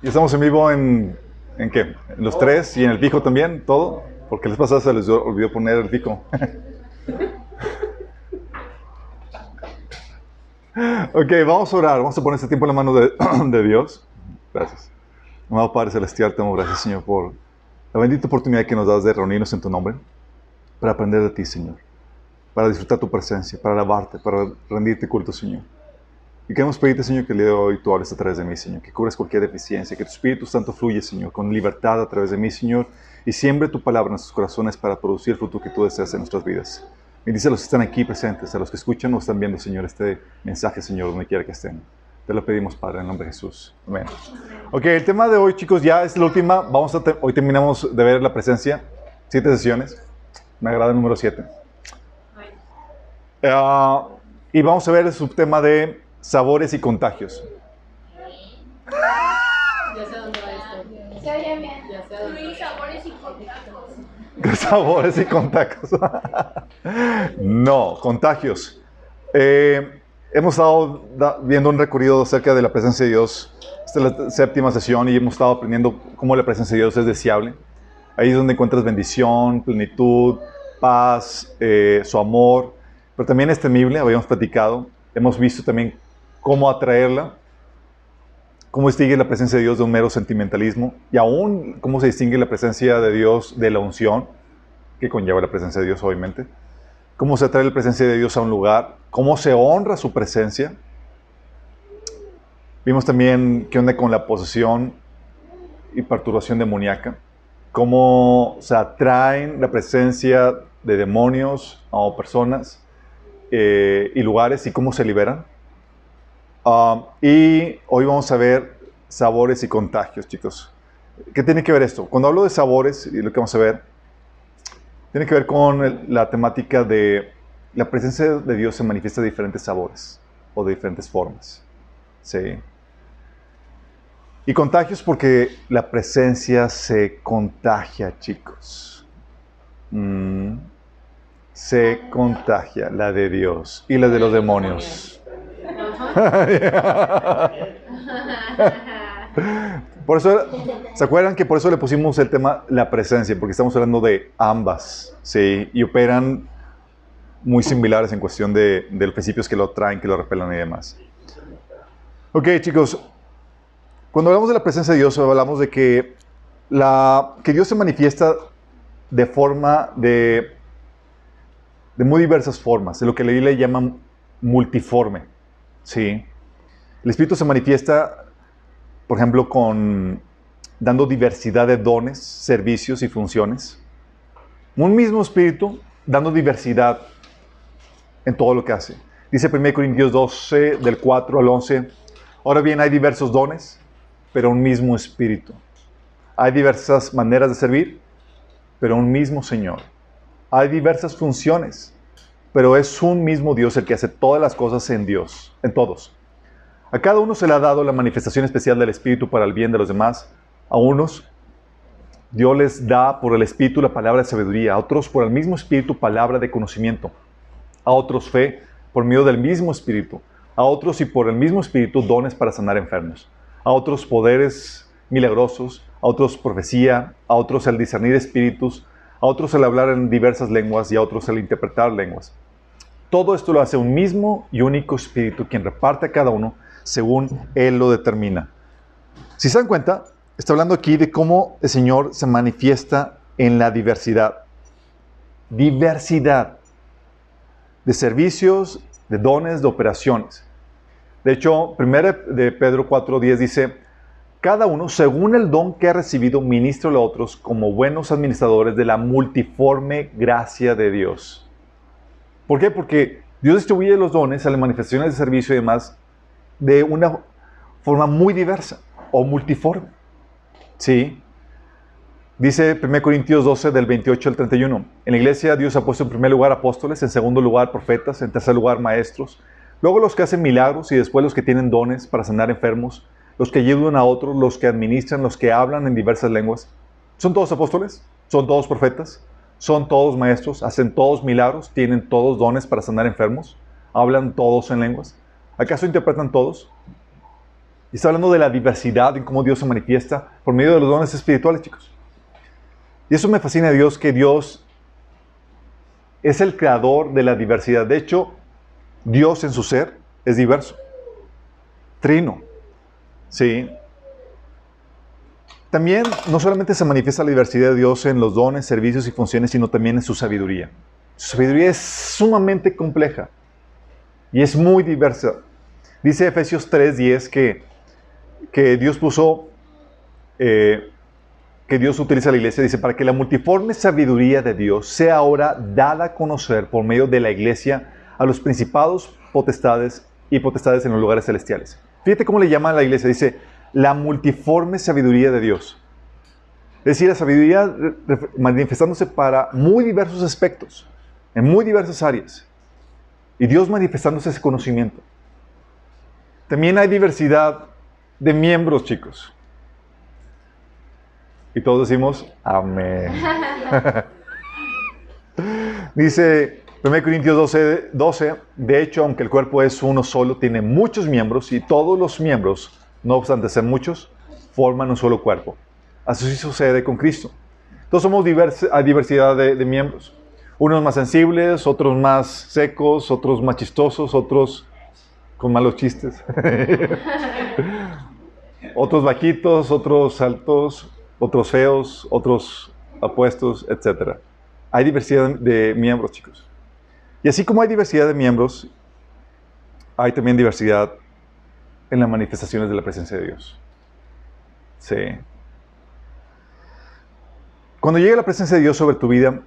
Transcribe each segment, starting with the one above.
Y estamos en vivo en, ¿en qué? En los tres y en el pico también, todo. Porque les pasaba se les olvidó poner el pico. ok, vamos a orar. Vamos a poner este tiempo en la mano de, de Dios. Gracias. Amado Padre Celestial, te damos gracias, Señor, por la bendita oportunidad que nos das de reunirnos en tu nombre para aprender de ti, Señor. Para disfrutar tu presencia, para alabarte, para rendirte culto, Señor. Y queremos pedirte, Señor, que el día de hoy tú hables a través de mí, Señor, que cubres cualquier deficiencia, que tu Espíritu Santo fluye, Señor, con libertad a través de mí, Señor, y siembre tu palabra en nuestros corazones para producir el fruto que tú deseas en nuestras vidas. Bendice a los que están aquí presentes, a los que escuchan o están viendo, Señor, este mensaje, Señor, donde quiera que estén. Te lo pedimos, Padre, en el nombre de Jesús. Amén. Ok, el tema de hoy, chicos, ya es la última. Vamos a hoy terminamos de ver la presencia. Siete sesiones. Me agrada el número siete. Uh, y vamos a ver el subtema de sabores y contagios. Ya sé dónde va esto. Se oye bien. Ya sé dónde Luis, sabores y contactos. sabores y contagios. no, contagios. Eh, hemos estado viendo un recorrido acerca de la presencia de Dios. Esta es la séptima sesión y hemos estado aprendiendo cómo la presencia de Dios es deseable. Ahí es donde encuentras bendición, plenitud, paz, eh, su amor, pero también es temible, habíamos platicado. Hemos visto también cómo atraerla, cómo distingue la presencia de Dios de un mero sentimentalismo y aún cómo se distingue la presencia de Dios de la unción, que conlleva la presencia de Dios, obviamente. Cómo se atrae la presencia de Dios a un lugar, cómo se honra su presencia. Vimos también qué onda con la posesión y perturbación demoníaca, cómo se atraen la presencia de demonios a personas eh, y lugares y cómo se liberan. Um, y hoy vamos a ver sabores y contagios, chicos. ¿Qué tiene que ver esto? Cuando hablo de sabores, y lo que vamos a ver, tiene que ver con la temática de la presencia de Dios se manifiesta de diferentes sabores o de diferentes formas. Sí. Y contagios porque la presencia se contagia, chicos. Mm. Se contagia la de Dios y la de los demonios. Por eso, ¿se acuerdan que por eso le pusimos el tema la presencia? Porque estamos hablando de ambas, ¿sí? Y operan muy similares en cuestión de, de los principios que lo traen, que lo repelan y demás. Ok, chicos, cuando hablamos de la presencia de Dios, hablamos de que, la, que Dios se manifiesta de forma de, de muy diversas formas, de lo que la Biblia llama multiforme, ¿sí? El Espíritu se manifiesta por ejemplo, con dando diversidad de dones, servicios y funciones. Un mismo espíritu dando diversidad en todo lo que hace. Dice 1 Corintios 12, del 4 al 11. Ahora bien, hay diversos dones, pero un mismo espíritu. Hay diversas maneras de servir, pero un mismo Señor. Hay diversas funciones, pero es un mismo Dios el que hace todas las cosas en Dios, en todos. A cada uno se le ha dado la manifestación especial del Espíritu para el bien de los demás. A unos Dios les da por el Espíritu la palabra de sabiduría, a otros por el mismo Espíritu palabra de conocimiento, a otros fe por medio del mismo Espíritu, a otros y por el mismo Espíritu dones para sanar enfermos, a otros poderes milagrosos, a otros profecía, a otros el discernir espíritus, a otros el hablar en diversas lenguas y a otros el interpretar lenguas. Todo esto lo hace un mismo y único Espíritu, quien reparte a cada uno según Él lo determina. Si se dan cuenta, está hablando aquí de cómo el Señor se manifiesta en la diversidad. Diversidad de servicios, de dones, de operaciones. De hecho, 1 de Pedro 4.10 dice, cada uno, según el don que ha recibido, ministra a otros como buenos administradores de la multiforme gracia de Dios. ¿Por qué? Porque Dios distribuye los dones a las manifestaciones de servicio y demás de una forma muy diversa o multiforme. ¿Sí? Dice 1 Corintios 12 del 28 al 31. En la iglesia Dios ha puesto en primer lugar apóstoles, en segundo lugar profetas, en tercer lugar maestros, luego los que hacen milagros y después los que tienen dones para sanar enfermos, los que ayudan a otros, los que administran, los que hablan en diversas lenguas. ¿Son todos apóstoles? ¿Son todos profetas? ¿Son todos maestros? ¿Hacen todos milagros? ¿Tienen todos dones para sanar enfermos? ¿Hablan todos en lenguas? ¿Acaso interpretan todos? Y está hablando de la diversidad en cómo Dios se manifiesta por medio de los dones espirituales, chicos. Y eso me fascina a Dios, que Dios es el creador de la diversidad. De hecho, Dios en su ser es diverso. Trino. Sí. También no solamente se manifiesta la diversidad de Dios en los dones, servicios y funciones, sino también en su sabiduría. Su sabiduría es sumamente compleja y es muy diversa. Dice Efesios 3:10 que, que Dios puso, eh, que Dios utiliza la iglesia, dice, para que la multiforme sabiduría de Dios sea ahora dada a conocer por medio de la iglesia a los principados, potestades y potestades en los lugares celestiales. Fíjate cómo le llama a la iglesia, dice, la multiforme sabiduría de Dios. Es decir, la sabiduría manifestándose para muy diversos aspectos, en muy diversas áreas. Y Dios manifestándose ese conocimiento. También hay diversidad de miembros, chicos. Y todos decimos, amén. Dice 1 Corintios 12, 12, de hecho, aunque el cuerpo es uno solo, tiene muchos miembros y todos los miembros no obstante ser muchos, forman un solo cuerpo. Así sucede con Cristo. Todos somos a diversidad de, miembros. Unos más sensibles, otros más secos, otros más chistosos, otros con malos chistes. otros bajitos, otros altos, otros feos, otros apuestos, etc. Hay diversidad de miembros, chicos. Y así como hay diversidad de miembros, hay también diversidad en las manifestaciones de la presencia de Dios. Sí. Cuando llega la presencia de Dios sobre tu vida,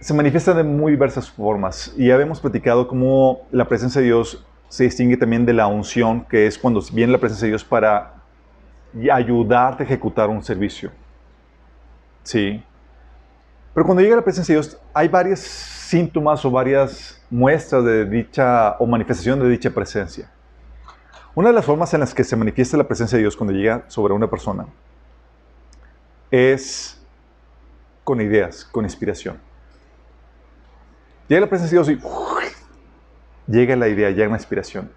se manifiesta de muy diversas formas. Y ya habíamos platicado cómo la presencia de Dios se distingue también de la unción, que es cuando viene la presencia de Dios para ayudarte a ejecutar un servicio. Sí. Pero cuando llega la presencia de Dios, hay varios síntomas o varias muestras de dicha o manifestación de dicha presencia. Una de las formas en las que se manifiesta la presencia de Dios cuando llega sobre una persona es con ideas, con inspiración. Llega la presencia de Dios y llega la idea, llega la inspiración.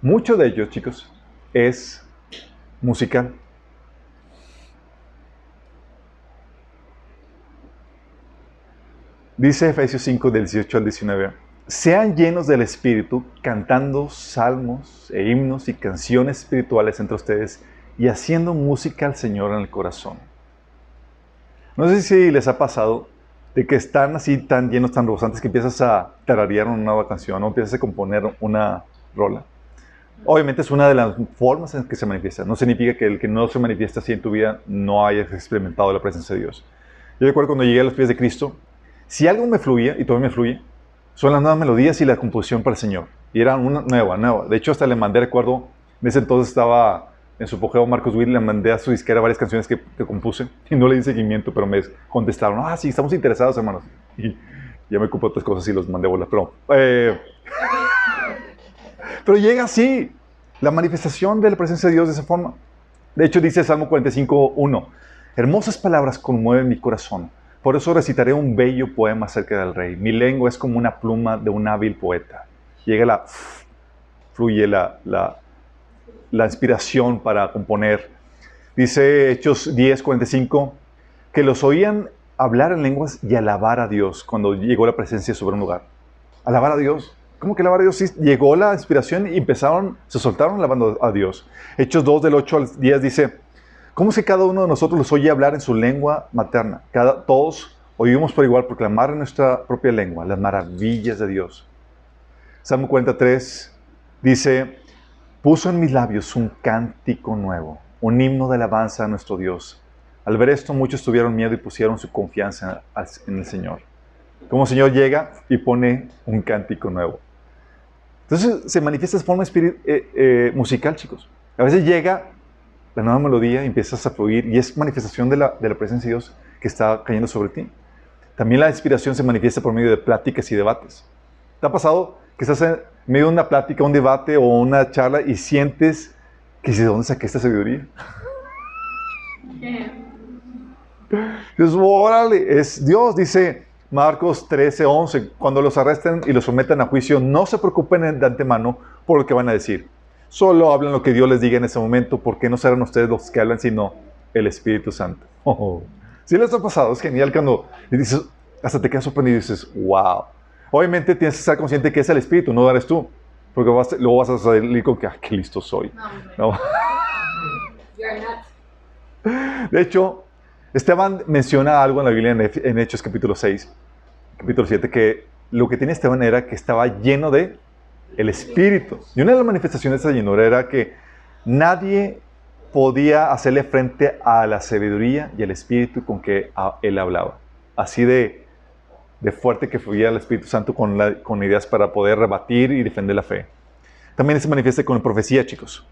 Mucho de ello, chicos, es musical. Dice Efesios 5 del 18 al 19 sean llenos del Espíritu, cantando salmos e himnos y canciones espirituales entre ustedes y haciendo música al Señor en el corazón. No sé si les ha pasado de que están así tan llenos, tan rebosantes que empiezas a tararear una nueva canción o empiezas a componer una rola. Obviamente es una de las formas en que se manifiesta. No significa que el que no se manifiesta así en tu vida no hayas experimentado la presencia de Dios. Yo recuerdo cuando llegué a los pies de Cristo, si algo me fluía, y todavía me fluye, son las nuevas melodías y la composición para el Señor. Y era una nueva, nueva. De hecho, hasta le mandé, recuerdo, en ese entonces estaba en su apogeo Marcos Will, le mandé a su disquera varias canciones que, compuse y no le di seguimiento, pero me contestaron, ah, sí, estamos interesados, hermanos. Y ya me ocupé otras cosas y los mandé a volar. Pero, eh, pero llega así la manifestación de la presencia de Dios de esa forma. De hecho, dice Salmo 45.1, hermosas palabras conmueven mi corazón por eso recitaré un bello poema acerca del rey. Mi lengua es como una pluma de un hábil poeta. Llega la, fluye la, la, inspiración para componer. Dice Hechos 10, 45, que los oían hablar en lenguas y alabar a Dios cuando llegó la presencia sobre un lugar. Alabar a Dios. ¿Cómo que alabar a Dios? Sí, llegó la inspiración y empezaron, se soltaron alabando a Dios. Hechos 2 del 8 al 10 dice, ¿Cómo es que cada uno de nosotros los oye hablar en su lengua materna? Cada, todos oímos por igual proclamar en nuestra propia lengua las maravillas de Dios. Salmo 43 dice, puso en mis labios un cántico nuevo, un himno de alabanza a nuestro Dios. Al ver esto, muchos tuvieron miedo y pusieron su confianza en el Señor. Como el Señor llega y pone un cántico nuevo. Entonces se manifiesta de forma eh, eh, musical, chicos. A veces llega la nueva melodía empiezas a fluir y es manifestación de la, de la presencia de Dios que está cayendo sobre ti. También la inspiración se manifiesta por medio de pláticas y debates. ¿Te ha pasado que estás en medio de una plática, un debate o una charla y sientes que ¿de dónde saqué esta sabiduría? Dios, órale, es Dios, dice Marcos 13, 11, cuando los arresten y los sometan a juicio, no se preocupen de antemano por lo que van a decir Solo hablan lo que Dios les diga en ese momento, porque no serán ustedes los que hablan, sino el Espíritu Santo. Oh, Si les ha pasado, es genial cuando dices, hasta te quedas sorprendido y dices, wow. Obviamente tienes que estar consciente que es el Espíritu, no eres tú. Porque luego vas a salir con que, ah, qué listo soy. No, no. De hecho, Esteban menciona algo en la Biblia en Hechos capítulo 6, capítulo 7, que lo que tiene Esteban era que estaba lleno de el Espíritu. Y una de las manifestaciones de esa llenura era que nadie podía hacerle frente a la sabiduría y el Espíritu con que él hablaba. Así de, de fuerte que fluía el Espíritu Santo con, con ideas para poder rebatir y defender la fe. También se manifiesta con profecía, chicos.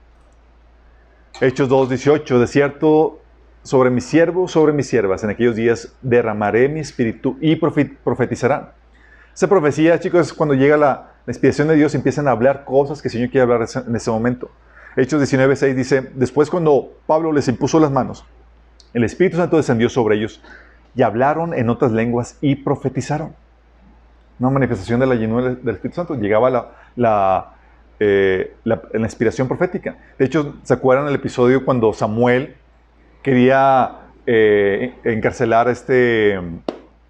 Hechos 2.18, de cierto, sobre mi siervo, sobre mis siervas, en aquellos días derramaré mi espíritu y profetizarán. Esa profecía, chicos, es cuando llega la, inspiración de Dios empiezan a hablar cosas que el Señor quiere hablar en ese momento. Hechos 19.6 dice, después cuando Pablo les impuso las manos, el Espíritu Santo descendió sobre ellos y hablaron en otras lenguas y profetizaron. Una manifestación de la llenura del Espíritu Santo. Llegaba la, la, eh, la, inspiración profética. De hecho, ¿se acuerdan el episodio cuando Samuel quería eh, encarcelar este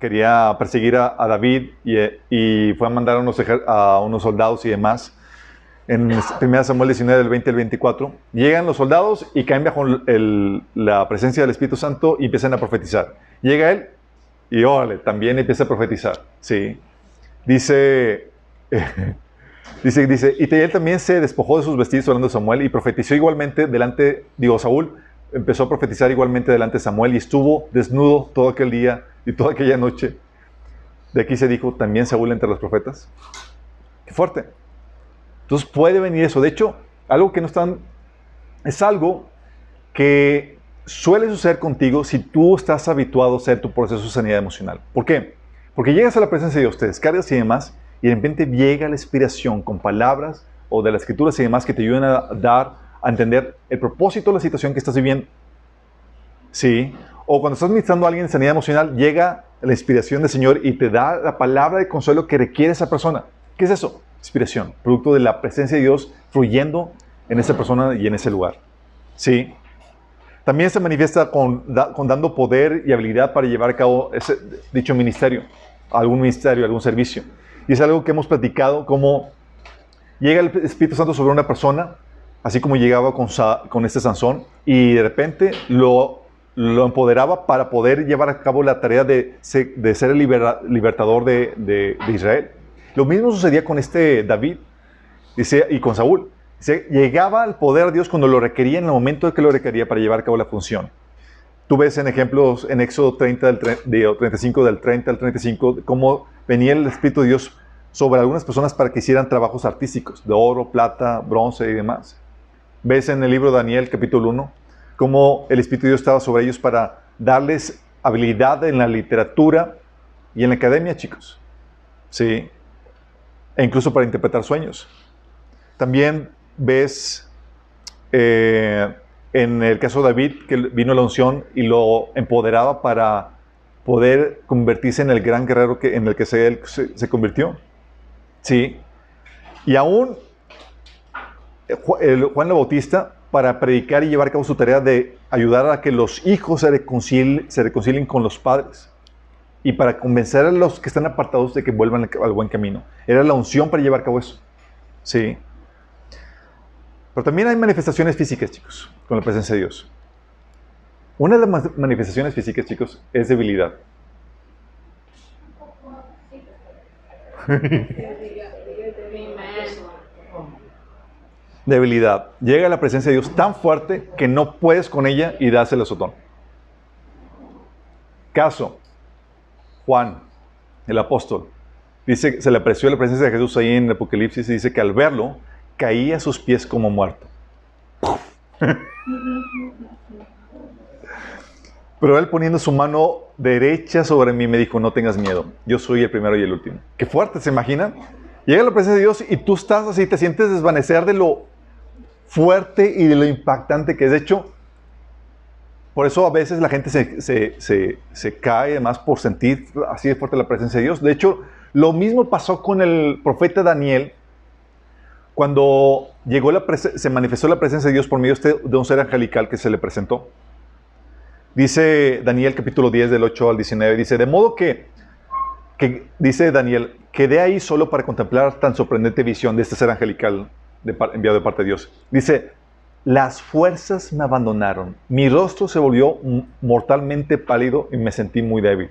quería perseguir a, David y, fue a mandar a unos, a unos soldados y demás. En 1 Samuel 19, del 20 al 24, llegan los soldados y caen bajo la presencia del Espíritu Santo y empiezan a profetizar. Llega él y órale, también empieza a profetizar. Sí. Dice, dice, dice, y él también se despojó de sus vestidos hablando de Samuel y profetizó igualmente delante, digo, Saúl empezó a profetizar igualmente delante de Samuel y estuvo desnudo todo aquel día y toda aquella noche. De aquí se dijo también Saúl entre los profetas. Qué fuerte. Entonces puede venir eso. De hecho, algo que no están, es algo que suele suceder contigo si tú estás habituado a hacer tu proceso de sanidad emocional. ¿Por qué? Porque llegas a la presencia de Dios, te y demás, y de repente llega la inspiración con palabras o de las escrituras y demás que te ayudan a dar, a entender el propósito de la situación que estás viviendo. Sí. O cuando estás ministrando a alguien en sanidad emocional, llega la inspiración del Señor y te da la palabra de consuelo que requiere esa persona. ¿Qué es eso? Inspiración, producto de la presencia de Dios fluyendo en esa persona y en ese lugar. ¿Sí? También se manifiesta con, con dando poder y habilidad para llevar a cabo dicho ministerio, algún ministerio, algún servicio. Y es algo que hemos platicado, como llega el Espíritu Santo sobre una persona, así como llegaba con, con este Sansón, y de repente lo lo empoderaba para poder llevar a cabo la tarea de, ser, el libertador de, Israel. Lo mismo sucedía con este David y con Saúl. llegaba al poder de Dios cuando lo requería en el momento de que lo requería para llevar a cabo la función. Tú ves en ejemplos en Éxodo 30 del 35 del 30 al 35 cómo venía el Espíritu de Dios sobre algunas personas para que hicieran trabajos artísticos de oro, plata, bronce y demás. Ves en el libro de Daniel capítulo 1 cómo el Espíritu de Dios estaba sobre ellos para darles habilidad en la literatura y en la academia, chicos. Sí. E incluso para interpretar sueños. También ves eh, en el caso de David que vino la unción y lo empoderaba para poder convertirse en el gran guerrero que, en el que se, se, convirtió. Sí. Y aún Juan el Bautista para predicar y llevar a cabo su tarea de ayudar a que los hijos se reconcilien, se reconcilien con los padres y para convencer a los que están apartados de que vuelvan al buen camino. Era la unción para llevar a cabo eso. Sí. Pero también hay manifestaciones físicas, chicos, con la presencia de Dios. Una de las manifestaciones físicas, chicos, es debilidad. debilidad. Llega la presencia de Dios tan fuerte que no puedes con ella y das el azotón. Caso, Juan, el apóstol, dice, se le apreció la presencia de Jesús ahí en el Apocalipsis y dice que al verlo caía a sus pies como muerto. Pero él poniendo su mano derecha sobre mí me dijo, no tengas miedo, yo soy el primero y el último. Qué fuerte, ¿se imaginan? Llega la presencia de Dios y tú estás así, te sientes desvanecer de lo fuerte y de lo impactante que es. De hecho, por eso a veces la gente se, cae además por sentir así de fuerte la presencia de Dios. De hecho, lo mismo pasó con el profeta Daniel cuando llegó la se manifestó la presencia de Dios por medio de un ser angelical que se le presentó. Dice Daniel capítulo 10 del 8 al 19, dice, de modo que, que dice Daniel, quedé ahí solo para contemplar tan sorprendente visión de este ser angelical enviado de parte de Dios. Dice, las fuerzas me abandonaron, mi rostro se volvió mortalmente pálido y me sentí muy débil.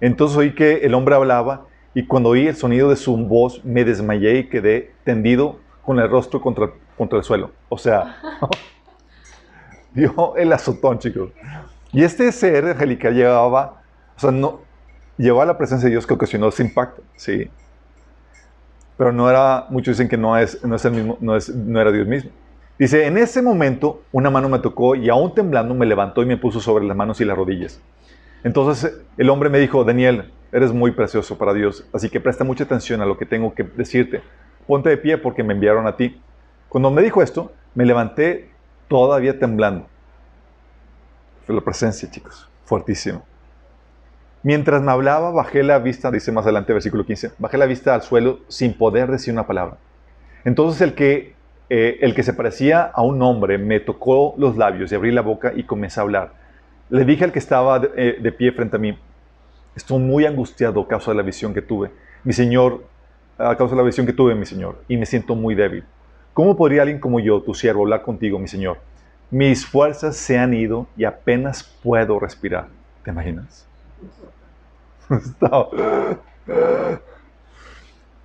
Entonces oí que el hombre hablaba y cuando oí el sonido de su voz me desmayé y quedé tendido con el rostro contra, contra el suelo. O sea, dio el azotón, chicos. Y este ser angelical llevaba, o sea, no, llevaba la presencia de Dios que ocasionó ese impacto, sí. Pero no era, muchos dicen que no es, no es el mismo, no, es, no era Dios mismo. Dice, en ese momento una mano me tocó y aún temblando me levantó y me puso sobre las manos y las rodillas. Entonces el hombre me dijo, Daniel, eres muy precioso para Dios, así que presta mucha atención a lo que tengo que decirte. Ponte de pie porque me enviaron a ti. Cuando me dijo esto, me levanté todavía temblando. Fue la presencia, chicos, fuertísimo. Mientras me hablaba, bajé la vista, dice más adelante, versículo 15, bajé la vista al suelo sin poder decir una palabra. Entonces el que, eh, el que se parecía a un hombre me tocó los labios y abrí la boca y comencé a hablar. Le dije al que estaba de, eh, de pie frente a mí, estoy muy angustiado a causa de la visión que tuve. Mi Señor, a causa de la visión que tuve, mi Señor, y me siento muy débil. ¿Cómo podría alguien como yo, tu siervo, hablar contigo, mi Señor? Mis fuerzas se han ido y apenas puedo respirar. ¿Te imaginas?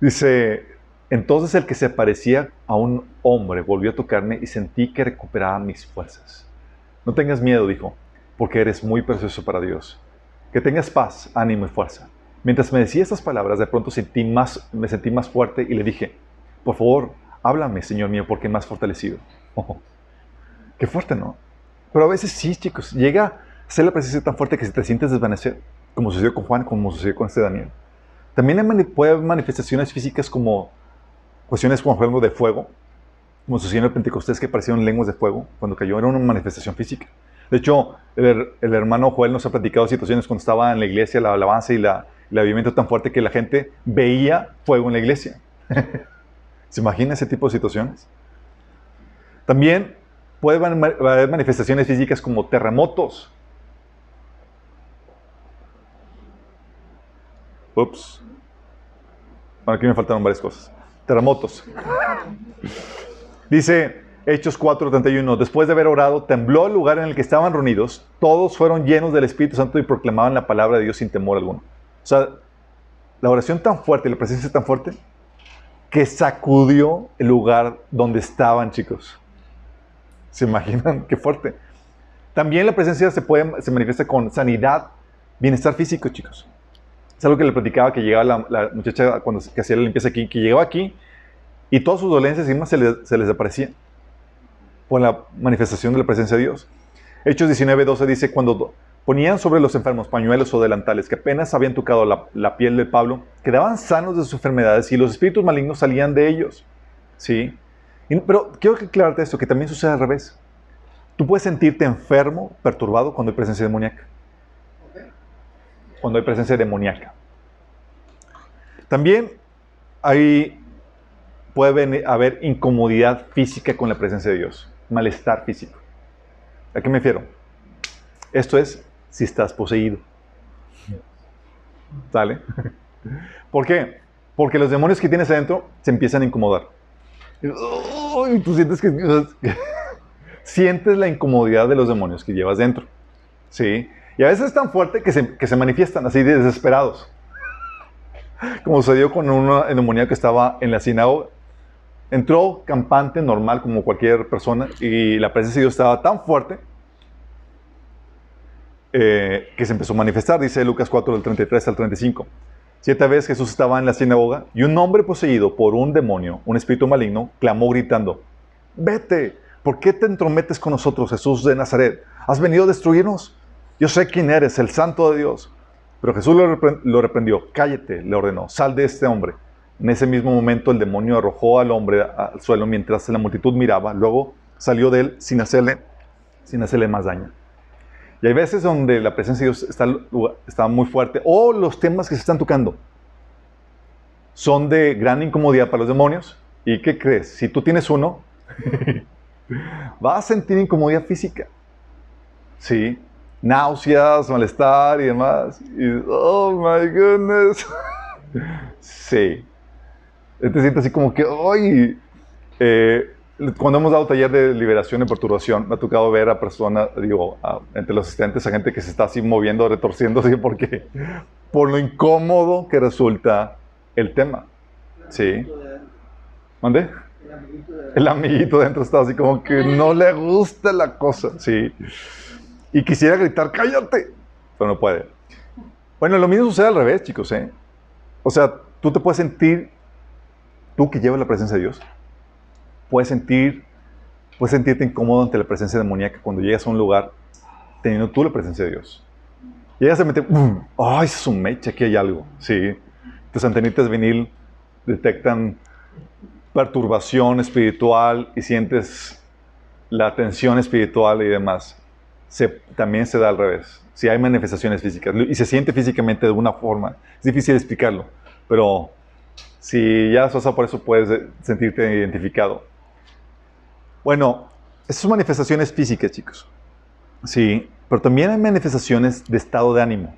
Dice, entonces el que se parecía a un hombre volvió a tocarme y sentí que recuperaba mis fuerzas. No tengas miedo, dijo, porque eres muy precioso para Dios. Que tengas paz, ánimo y fuerza. Mientras me decía estas palabras, de pronto sentí más, me sentí más fuerte y le dije, por favor, háblame, Señor mío, porque más fortalecido. qué fuerte, ¿no? Pero a veces sí, chicos, llega a ser la presencia tan fuerte que se te sientes desvanecer, como sucedió con Juan, como sucedió con este Daniel. También puede haber manifestaciones físicas como cuestiones, por ejemplo, de fuego, como sucedió en el Pentecostés que parecieron lenguas de fuego cuando cayó, era una manifestación física. De hecho, el, hermano Joel nos ha platicado situaciones cuando estaba en la iglesia, la alabanza y la, el avivamiento tan fuerte que la gente veía fuego en la iglesia. ¿Se imagina ese tipo de situaciones? También puede haber manifestaciones físicas como terremotos. Ups. Bueno, aquí me faltaron varias cosas. Terremotos. Dice, Hechos 4:31, después de haber orado, tembló el lugar en el que estaban reunidos, todos fueron llenos del Espíritu Santo y proclamaban la palabra de Dios sin temor alguno. O sea, la oración tan fuerte, la presencia tan fuerte, que sacudió el lugar donde estaban, chicos. ¿Se imaginan? Qué fuerte. También la presencia se, puede, se manifiesta con sanidad, bienestar físico, chicos. Es algo que le platicaba que llegaba la, muchacha cuando que hacía la limpieza aquí, que llegaba aquí y todas sus dolencias y les, se les desaparecían por la manifestación de la presencia de Dios. Hechos 19:12 dice, cuando ponían sobre los enfermos pañuelos o delantales que apenas habían tocado la, piel de Pablo, quedaban sanos de sus enfermedades y los espíritus malignos salían de ellos. ¿Sí? pero quiero aclararte esto, que también sucede al revés. Tú puedes sentirte enfermo, perturbado cuando hay presencia demoníaca. Cuando hay presencia demoníaca. También hay, puede haber incomodidad física con la presencia de Dios malestar físico. ¿A qué me refiero? Esto es si estás poseído. ¿Sale? ¿Por qué? Porque los demonios que tienes adentro se empiezan a incomodar. Y tú sientes que, sientes la incomodidad de los demonios que llevas dentro. ¿Sí? Y a veces es tan fuerte que se, que se manifiestan así de desesperados. Como sucedió con una neumonía que estaba en la sinagoga entró campante, normal, como cualquier persona, y la presencia de Dios estaba tan fuerte eh, que se empezó a manifestar, dice Lucas 4, del 33 al 35. Siete veces Jesús estaba en la sinagoga y un hombre poseído por un demonio, un espíritu maligno, clamó gritando, vete, ¿por qué te entrometes con nosotros, Jesús de Nazaret? ¿Has venido a destruirnos? Yo sé quién eres, el santo de Dios. Pero Jesús lo reprendió, cállate, le ordenó, sal de este hombre. En ese mismo momento el demonio arrojó al hombre al suelo mientras la multitud miraba. Luego salió de él sin hacerle, sin hacerle más daño. Y hay veces donde la presencia de Dios está, está muy fuerte o los temas que se están tocando son de gran incomodidad para los demonios ¿Y qué crees? Si tú tienes uno, vas a sentir incomodidad física. Sí. Náuseas, malestar y demás. Y, oh my goodness. sí. Te sientes así como que, ¡ay! Eh, cuando hemos dado taller de liberación y perturbación, me ha tocado ver a personas, digo, entre los asistentes, a gente que se está así moviendo, retorciéndose, porque por lo incómodo que resulta el tema. ¿Sí? ¿Mande? El amiguito dentro está así como que no le gusta la cosa, ¿sí? Y quisiera gritar, cállate, pero no puede. Bueno, lo mismo sucede al revés, chicos, ¿eh? O sea, tú te puedes sentir, tú que llevas la presencia de Dios, puedes sentir, puedes sentirte incómodo ante la presencia demoníaca cuando llegas a un lugar teniendo tú la presencia de Dios. Llegas a meter, ¡ay, es un mecha! Aquí hay algo. Sí. Tus antenitas vinil detectan perturbación espiritual y sientes la tensión espiritual y demás. Se, también se da al revés. Si hay manifestaciones físicas y se siente físicamente de una forma, es difícil explicarlo, pero si ya has pasado por eso puedes sentirte identificado. Bueno, esas son manifestaciones físicas, chicos. Sí, pero también hay manifestaciones de estado de ánimo,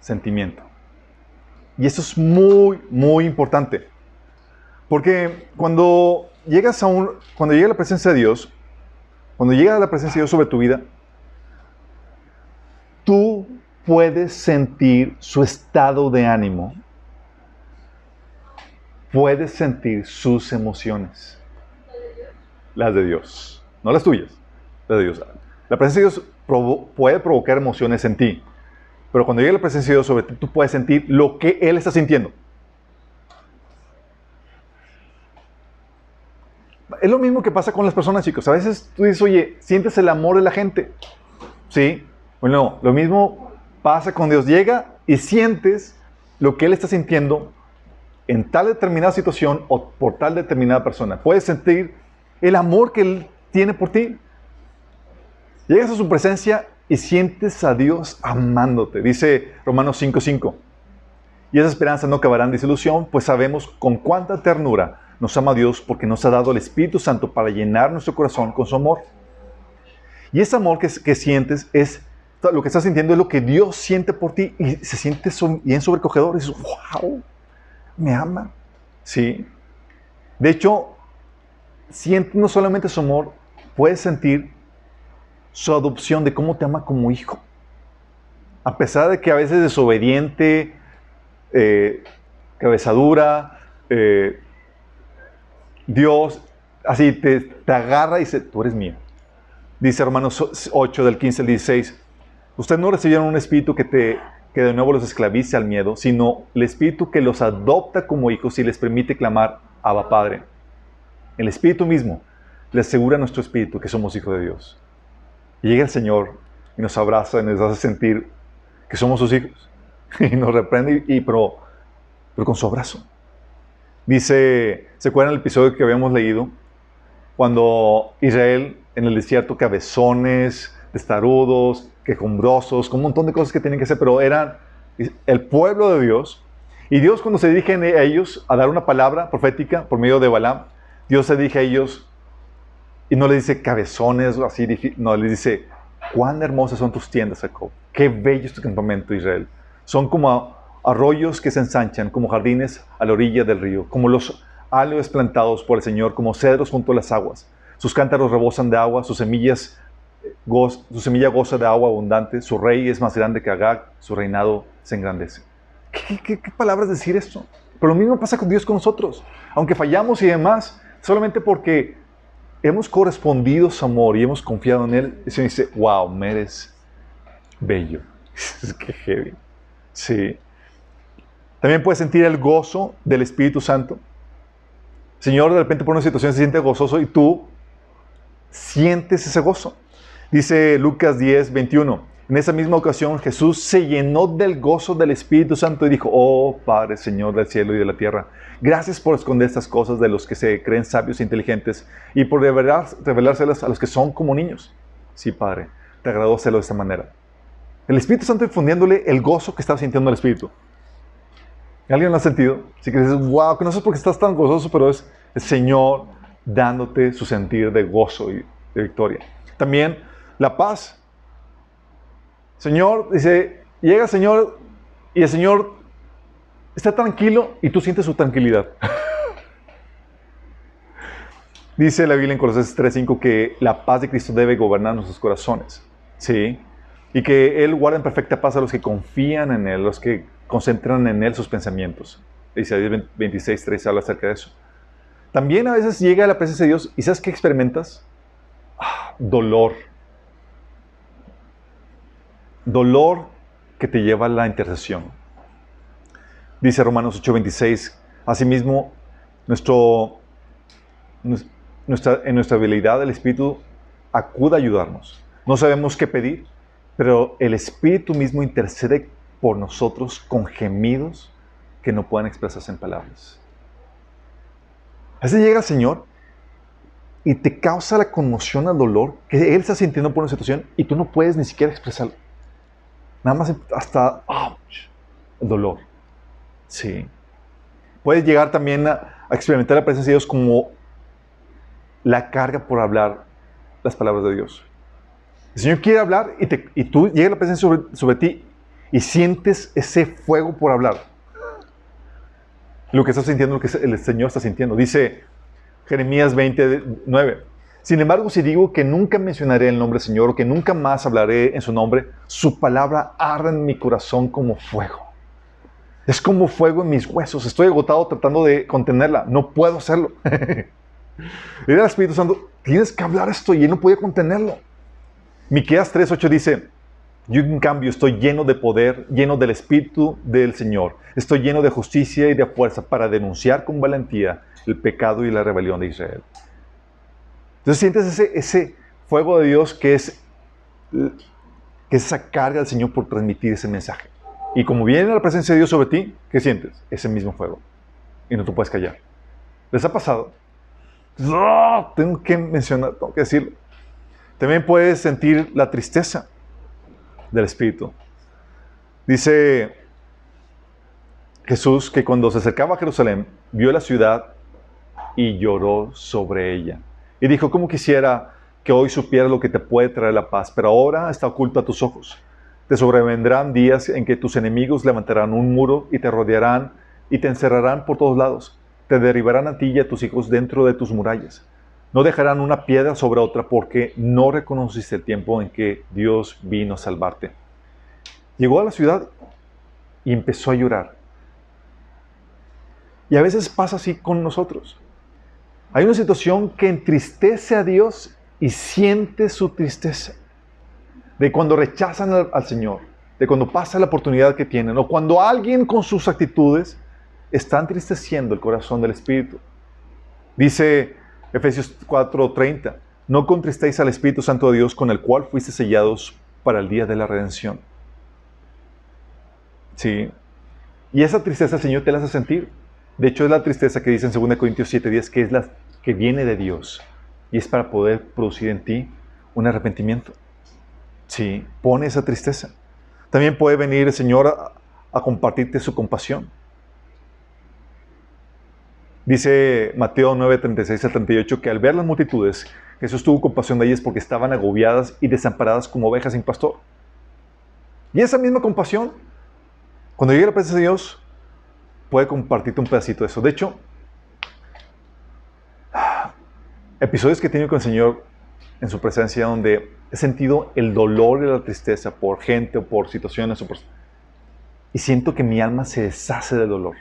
sentimiento. Y eso es muy, muy importante. Porque cuando llegas a un, cuando llega la presencia de Dios, cuando llega la presencia de Dios sobre tu vida, tú puedes sentir su estado de ánimo. Puedes sentir sus emociones. Las de Dios. No las tuyas. Las de Dios. La presencia de Dios puede provocar emociones en ti. Pero cuando llega la presencia de Dios sobre ti, tú puedes sentir lo que Él está sintiendo. Es lo mismo que pasa con las personas, chicos. A veces tú dices, oye, sientes el amor de la gente. ¿Sí? Bueno, lo mismo pasa con Dios. Llega y sientes lo que Él está sintiendo en tal determinada situación o por tal determinada persona. Puedes sentir el amor que Él tiene por ti. Llegas a su presencia y sientes a Dios amándote. Dice Romanos 5:5. Y esa esperanza no acabará en disilusión, pues sabemos con cuánta ternura nos ama Dios porque nos ha dado el Espíritu Santo para llenar nuestro corazón con su amor. Y ese amor que, que sientes es lo que estás sintiendo es lo que Dios siente por ti y se siente bien sobrecogedor. Y dices, wow, me ama. Sí. De hecho, siente no solamente su amor, puedes sentir su adopción de cómo te ama como hijo. A pesar de que a veces desobediente, eh, cabezadura, eh, Dios así te, te, agarra y dice, tú eres mío. Dice Hermanos 8 del 15 al 16, ustedes no recibieron un espíritu que, te, que de nuevo los esclavice al miedo, sino el espíritu que los adopta como hijos y les permite clamar, Abba Padre. El espíritu mismo le asegura a nuestro espíritu que somos hijos de Dios. Y llega el Señor y nos abraza y nos hace sentir que somos sus hijos. Y nos reprende, y, pero, pero con su abrazo. Dice, ¿se acuerdan el episodio que habíamos leído? Cuando Israel en el desierto, cabezones, testarudos, quejumbrosos, con un montón de cosas que tenían que hacer, pero eran el pueblo de Dios. Y Dios cuando se dirige a ellos a dar una palabra profética por medio de Balaam, Dios se dirige a ellos y no le dice cabezones o así, no, le dice, cuán hermosas son tus tiendas, Jacob. Qué bello es tu campamento, Israel. Son como arroyos que se ensanchan, como jardines a la orilla del río, como los aloes plantados por el Señor, como cedros junto a las aguas. Sus cántaros rebosan de agua, sus semillas su semilla goza de agua abundante, su rey es más grande que Agag, su reinado se engrandece. ¿Qué, palabras decir esto? Pero lo mismo pasa con Dios con nosotros. Aunque fallamos y demás, solamente porque hemos correspondido su amor y hemos confiado en Él, y se dice, wow, me eres bello. Qué heavy. Sí. También puedes sentir el gozo del Espíritu Santo. Señor de repente por una situación se siente gozoso y tú sientes ese gozo. Dice Lucas 10, 21. En esa misma ocasión Jesús se llenó del gozo del Espíritu Santo y dijo, oh Padre, Señor del cielo y de la tierra, gracias por esconder estas cosas de los que se creen sabios e inteligentes y por revelárselas a los que son como niños. Sí, Padre, te agradó hacerlo de esta manera. El Espíritu Santo infundiéndole el gozo que estaba sintiendo el Espíritu. ¿Alguien lo ha sentido? Si que dices, wow, que no sé por qué estás tan gozoso, pero es El Señor dándote su sentir de gozo y de victoria. También la paz. Señor, dice, llega el Señor y el Señor está tranquilo y tú sientes su tranquilidad. Dice la Biblia en Colosenses 3:5 que la paz de Cristo debe gobernar nuestros corazones. ¿Sí? Y que Él guarda en perfecta paz a los que confían en Él, los que concentran en Él sus pensamientos. Isaías 26:3 habla acerca de eso. También a veces llega la presencia de Dios y ¿sabes qué experimentas? Ah, dolor. Dolor que te lleva a la intercesión. Dice Romanos 8:26, asimismo, nuestro, nuestra, en nuestra habilidad el Espíritu acude a ayudarnos. No sabemos qué pedir, pero el Espíritu mismo intercede por nosotros con gemidos que no puedan expresarse en palabras. A veces llega el Señor y te causa la conmoción al dolor que Él está sintiendo por una situación y tú no puedes ni siquiera expresarlo. Nada más hasta el dolor. Sí. Puedes llegar también a, a experimentar la presencia de Dios como la carga por hablar las palabras de Dios. El Señor quiere hablar y, te, y tú llega la presencia sobre, sobre, ti y sientes ese fuego por hablar. Lo que estás sintiendo, lo que el Señor está sintiendo. Dice Jeremías 29. Sin embargo, si digo que nunca mencionaré el nombre del Señor o que nunca más hablaré en su nombre, su palabra arde en mi corazón como fuego. Es como fuego en mis huesos. Estoy agotado tratando de contenerla. No puedo hacerlo. Y el Espíritu Santo, tienes que hablar esto y no podía contenerlo. Miqueas 3:8 dice, yo en cambio estoy lleno de poder, lleno del Espíritu del Señor. Estoy lleno de justicia y de fuerza para denunciar con valentía el pecado y la rebelión de Israel. Entonces sientes ese, fuego de Dios que es, que es esa carga del Señor por transmitir ese mensaje. Y como viene la presencia de Dios sobre ti, ¿qué sientes? Ese mismo fuego. Y no te puedes callar. ¿Les ha pasado? ¡Ah! tengo que mencionar, tengo que decirlo. También puedes sentir la tristeza del Espíritu. Dice Jesús que cuando se acercaba a Jerusalén, vio la ciudad y lloró sobre ella. Y dijo, como quisiera que hoy supiera lo que te puede traer la paz, pero ahora está oculto a tus ojos. Te sobrevendrán días en que tus enemigos levantarán un muro y te rodearán y te encerrarán por todos lados te derribarán a ti y a tus hijos dentro de tus murallas. No dejarán una piedra sobre otra porque no reconociste el tiempo en que Dios vino a salvarte. Llegó a la ciudad y empezó a llorar. Y a veces pasa así con nosotros. Hay una situación que entristece a Dios y siente su tristeza. De cuando rechazan al, Señor, de cuando pasa la oportunidad que tienen, o cuando alguien con sus actitudes está entristeciendo el corazón del Espíritu. Dice Efesios 4:30, no contristéis al Espíritu Santo de Dios con el cual fuiste sellados para el día de la redención. Sí. Y esa tristeza el Señor te la hace sentir. De hecho, es la tristeza que dice en 2 Corintios 7:10, que es la que viene de Dios. Y es para poder producir en ti un arrepentimiento. Sí, pone esa tristeza. También puede venir el Señor a, compartirte su compasión. Dice Mateo 9, 36 al 38 que al ver las multitudes, Jesús tuvo compasión de ellas porque estaban agobiadas y desamparadas como ovejas sin pastor. Y esa misma compasión, cuando llegue la presencia de Dios, puede compartirte un pedacito de eso. De hecho, episodios que he tenido con el Señor en su presencia donde he sentido el dolor y la tristeza por gente o por situaciones y siento que mi alma se deshace del dolor.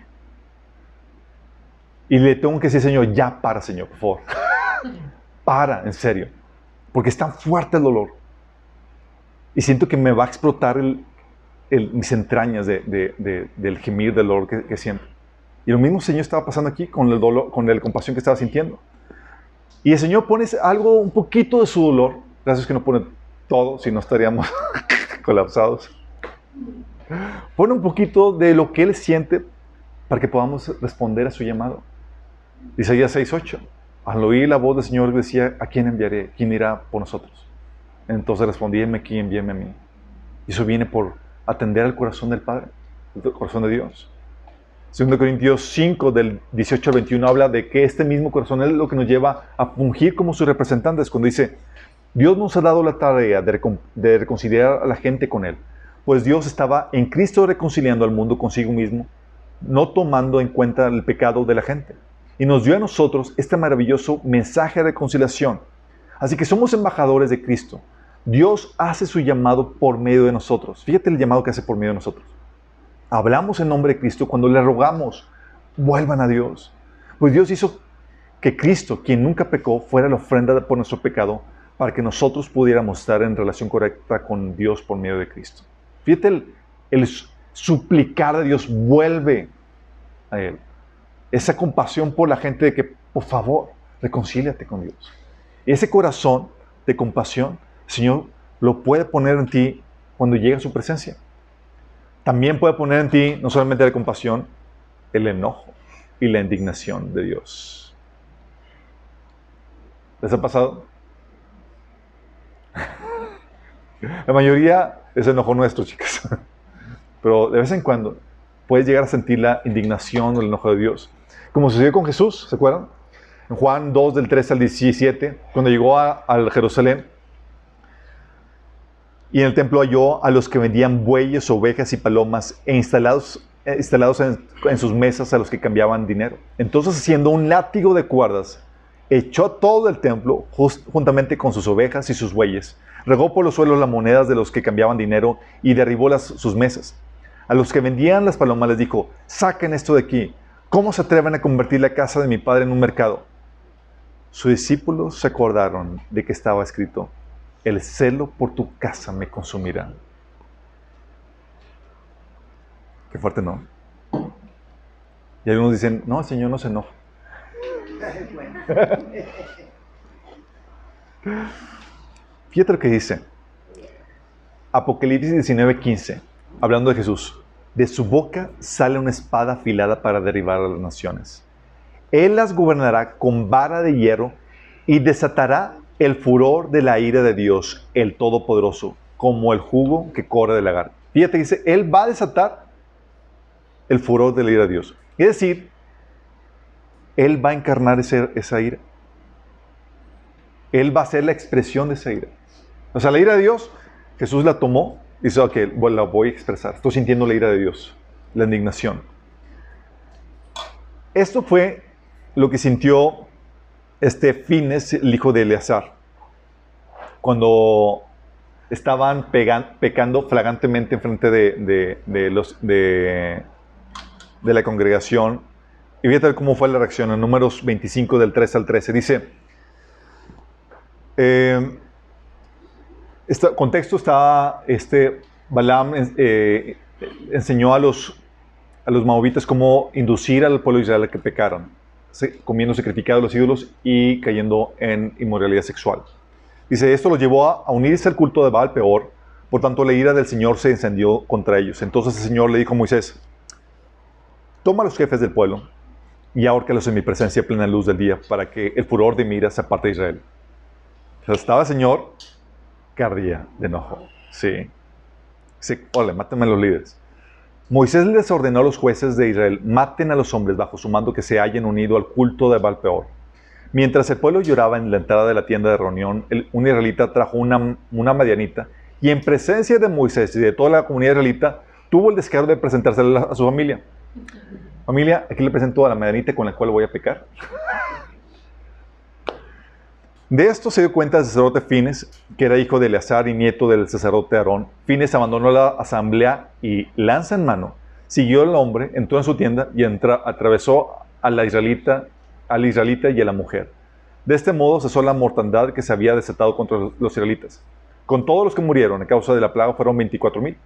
Y le tengo que decir, Señor, ya para, Señor, por favor. para, en serio. Porque es tan fuerte el dolor. Y siento que me va a explotar mis entrañas del gemir, del dolor que, siento. Y lo mismo, Señor, estaba pasando aquí con el dolor, con la compasión que estaba sintiendo. Y el Señor pone algo, un poquito de su dolor. Gracias que no pone todo, si no estaríamos colapsados. Pone un poquito de lo que Él siente para que podamos responder a su llamado. Isaías 6:8. Al oír la voz del Señor decía, ¿a quién enviaré? ¿Quién irá por nosotros? Entonces respondí, aquí, envíeme a mí. Y eso viene por atender al corazón del Padre, el corazón de Dios. 2 Corintios 5, del 18 al 21, habla de que este mismo corazón es lo que nos lleva a fungir como sus representantes. Cuando dice, Dios nos ha dado la tarea de, de reconciliar a la gente con Él, pues Dios estaba en Cristo reconciliando al mundo consigo mismo, no tomando en cuenta el pecado de la gente. Y nos dio a nosotros este maravilloso mensaje de reconciliación. Así que somos embajadores de Cristo. Dios hace su llamado por medio de nosotros. Fíjate el llamado que hace por medio de nosotros. Hablamos en nombre de Cristo cuando le rogamos, vuelvan a Dios. Pues Dios hizo que Cristo, quien nunca pecó, fuera la ofrenda por nuestro pecado para que nosotros pudiéramos estar en relación correcta con Dios por medio de Cristo. Fíjate el, suplicar de Dios, vuelve a Él. Esa compasión por la gente de que, por favor, reconcíliate con Dios. ese corazón de compasión, el Señor lo puede poner en ti cuando llega a su presencia también puede poner en ti no solamente la compasión, el enojo y la indignación de Dios. ¿Les ha pasado? La mayoría es enojo nuestro, chicas. Pero de vez en cuando puedes llegar a sentir la indignación o el enojo de Dios. Como sucedió con Jesús, ¿se acuerdan? En Juan 2, del 3 al 17, cuando llegó a, al Jerusalén, y en el templo halló a los que vendían bueyes, ovejas y palomas e instalados, eh, instalados en, sus mesas a los que cambiaban dinero. Entonces, haciendo un látigo de cuerdas, echó todo el templo juntamente con sus ovejas y sus bueyes, regó por los suelos las monedas de los que cambiaban dinero y derribó las, sus mesas. A los que vendían las palomas les dijo, saquen esto de aquí. ¿Cómo se atreven a convertir la casa de mi padre en un mercado? Sus discípulos se acordaron de que estaba escrito, el celo por tu casa me consumirá. Qué fuerte, ¿no? Y algunos dicen, no, el Señor no se enoja. Fíjate lo que dice. Apocalipsis 19:15, hablando de Jesús. De su boca sale una espada afilada para derribar a las naciones. Él las gobernará con vara de hierro y desatará el furor de la ira de Dios, el Todopoderoso, como el jugo que corre del lagar. Fíjate, dice, Él va a desatar el furor de la ira de Dios. Es decir, Él va a encarnar esa ira. Él va a ser la expresión de esa ira. O sea, la ira de Dios, Jesús la tomó y dice, ok, la voy a expresar. Estoy sintiendo la ira de Dios, la indignación. Esto fue lo que sintió este Fines, el hijo de Eleazar, cuando estaban pecando flagrantemente en frente de, los, de, la congregación. Y fíjate cómo fue la reacción en números 25 del 3 al 13. Dice, este contexto estaba, este, Balaam eh, enseñó a los, a los cómo inducir al pueblo de Israel a que pecaran comiendo sacrificado de los ídolos y cayendo en inmoralidad sexual. Dice, esto los llevó a, unirse al culto de Baal peor, por tanto la ira del Señor se encendió contra ellos. Entonces el Señor le dijo a Moisés, toma a los jefes del pueblo y ahórcalos en mi presencia a plena luz del día, para que el furor de mi ira se aparte de Israel. estaba el Señor que ardía de enojo. Sí. Sí, ole, mátenme los líderes. Moisés les ordenó a los jueces de Israel, maten a los hombres bajo su mando que se hayan unido al culto de Balpeor. Mientras el pueblo lloraba en la entrada de la tienda de reunión, un israelita trajo una, una medianita y en presencia de Moisés y de toda la comunidad israelita, tuvo el descaro de presentarse a su familia. Familia, aquí le presento a la medianita con la cual voy a pecar. De esto se dio cuenta el sacerdote Fines, que era hijo de Eleazar y nieto del sacerdote Aarón. Fines abandonó la asamblea y, lanza en mano, siguió al hombre, entró en su tienda y atravesó a la israelita, al israelita y a la mujer. De este modo cesó la mortandad que se había desatado contra los israelitas. Con todos los que murieron a causa de la plaga fueron 24 mil.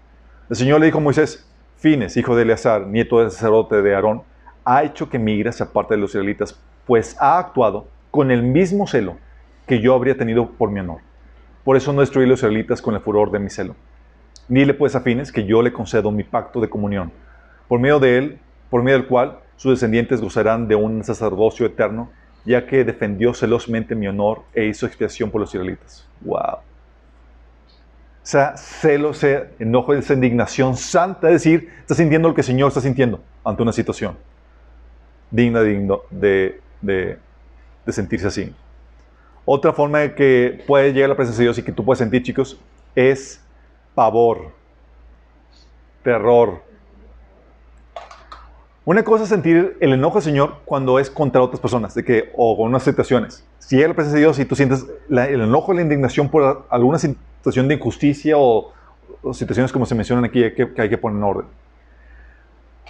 El Señor le dijo a Moisés, Fines, hijo de Eleazar, nieto del sacerdote de Aarón, ha hecho que mi aparte de los israelitas, pues ha actuado con el mismo celo que yo habría tenido por mi honor. Por eso no destruí los israelitas con el furor de mi celo. Dile pues a Fines que yo le concedo mi pacto de comunión, por medio de él, por medio del cual sus descendientes gozarán de un sacerdocio eterno, ya que defendió celosamente mi honor e hizo expiación por los israelitas. ¡Wow! esa celo, ese enojo, esa indignación santa, es decir, estás sintiendo lo que el Señor está sintiendo ante una situación digna, digno de, de, de sentirse así. Otra forma de que puede llegar la presencia de Dios y que tú puedes sentir, chicos, es pavor, terror. Una cosa es sentir el enojo del Señor cuando es contra otras personas, de que, o con unas situaciones. Si llega la presencia de Dios y tú sientes el enojo, la indignación por alguna situación de injusticia o, situaciones como se mencionan aquí que, que hay que poner en orden.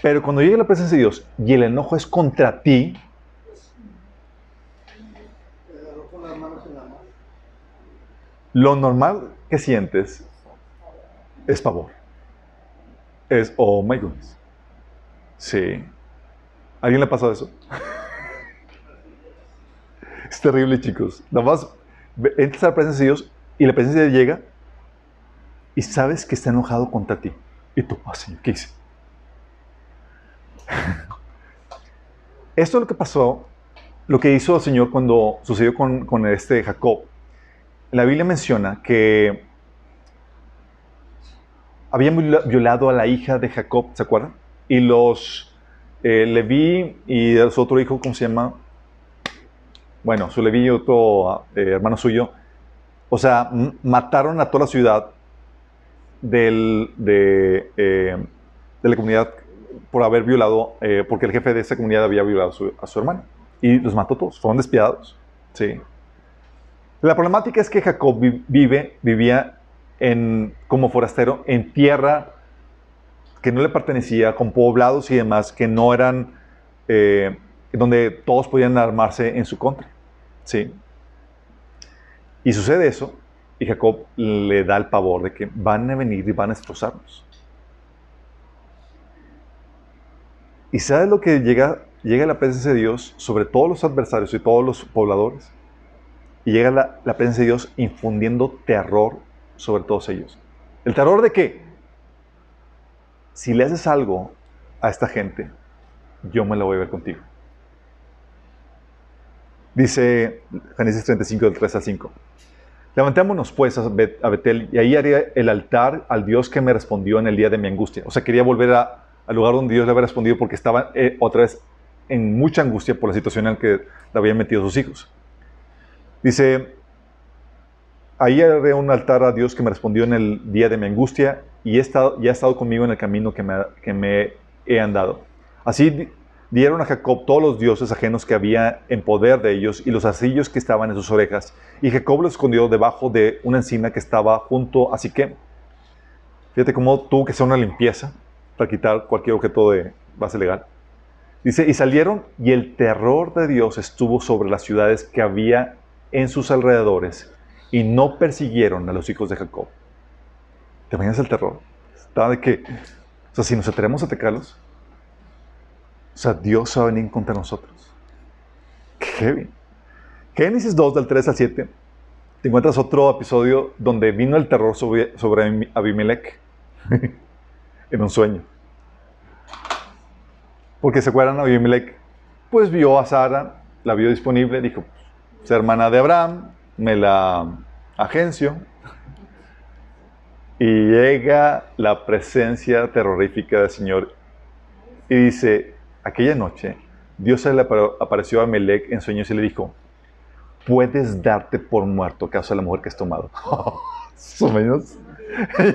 Pero cuando llega la presencia de Dios y el enojo es contra ti, lo normal que sientes es pavor. Es, oh my goodness. Sí. ¿A ¿Alguien le ha pasado eso? es terrible, chicos. Nada más entras a la presencia de Dios y la presencia de Dios llega y sabes que está enojado contra ti. Y tú, ah, Señor, ¿qué hice? Esto es lo que pasó, lo que hizo el Señor cuando sucedió con, con este Jacob. La Biblia menciona que habían viola- violado a la hija de Jacob, ¿se acuerdan? Y los eh, Leví y su otro hijo, ¿cómo se llama? Bueno, su Leví y otro eh, hermano suyo, o sea, mataron a toda la ciudad del- de, eh, la comunidad por haber violado, eh, porque el jefe de esa comunidad había violado a su, a su hermano. Y los mató todos, fueron despiadados. Sí. La problemática es que Jacob vi- vive, vivía en, como forastero en tierra que no le pertenecía, con poblados y demás que no eran, eh, donde todos podían armarse en su contra. ¿sí? Y sucede eso, y Jacob le da el pavor de que van a venir y van a destrozarnos. ¿Y sabes lo que llega, llega la presencia de Dios sobre todos los adversarios y todos los pobladores? Y llega la, la presencia de Dios infundiendo terror sobre todos ellos. ¿El terror de qué? Si le haces algo a esta gente, yo me la voy a ver contigo. Dice Génesis 35, del 3 al 5. Levantémonos pues a Bet- Betel y ahí haré el altar al Dios que me respondió en el día de mi angustia. O sea, quería volver al lugar donde Dios le había respondido porque estaba eh, otra vez en mucha angustia por la situación en la que le habían metido sus hijos. Dice, ahí haré un altar a Dios que me respondió en el día de mi angustia y, he estado, ha estado conmigo en el camino que me, que me he andado. Así di- dieron a Jacob todos los dioses ajenos que había en poder de ellos y los arcillos que estaban en sus orejas. Y Jacob los escondió debajo de una encina que estaba junto a Siquem. Fíjate cómo tuvo que hacer una limpieza para quitar cualquier objeto de base legal. Dice, y salieron y el terror de Dios estuvo sobre las ciudades que había en sus alrededores y no persiguieron a los hijos de Jacob. ¿Te imaginas el terror? Está de que, o sea, si nos atrevemos a atacarlos, o sea, Dios va a venir contra nosotros. Qué heavy. Génesis 2, del 3 al 7, te encuentras otro episodio donde vino el terror sobre, sobre Abimelech en un sueño. Porque se acuerdan, Abimelech, pues vio a Sara, la vio disponible, dijo, es hermana de Abraham, me la agencio. Y llega la presencia terrorífica del Señor y dice, aquella noche, Dios se le apar- apareció a Abimelech en sueños y le dijo, puedes darte por muerto a causa de la mujer que has tomado. Menos.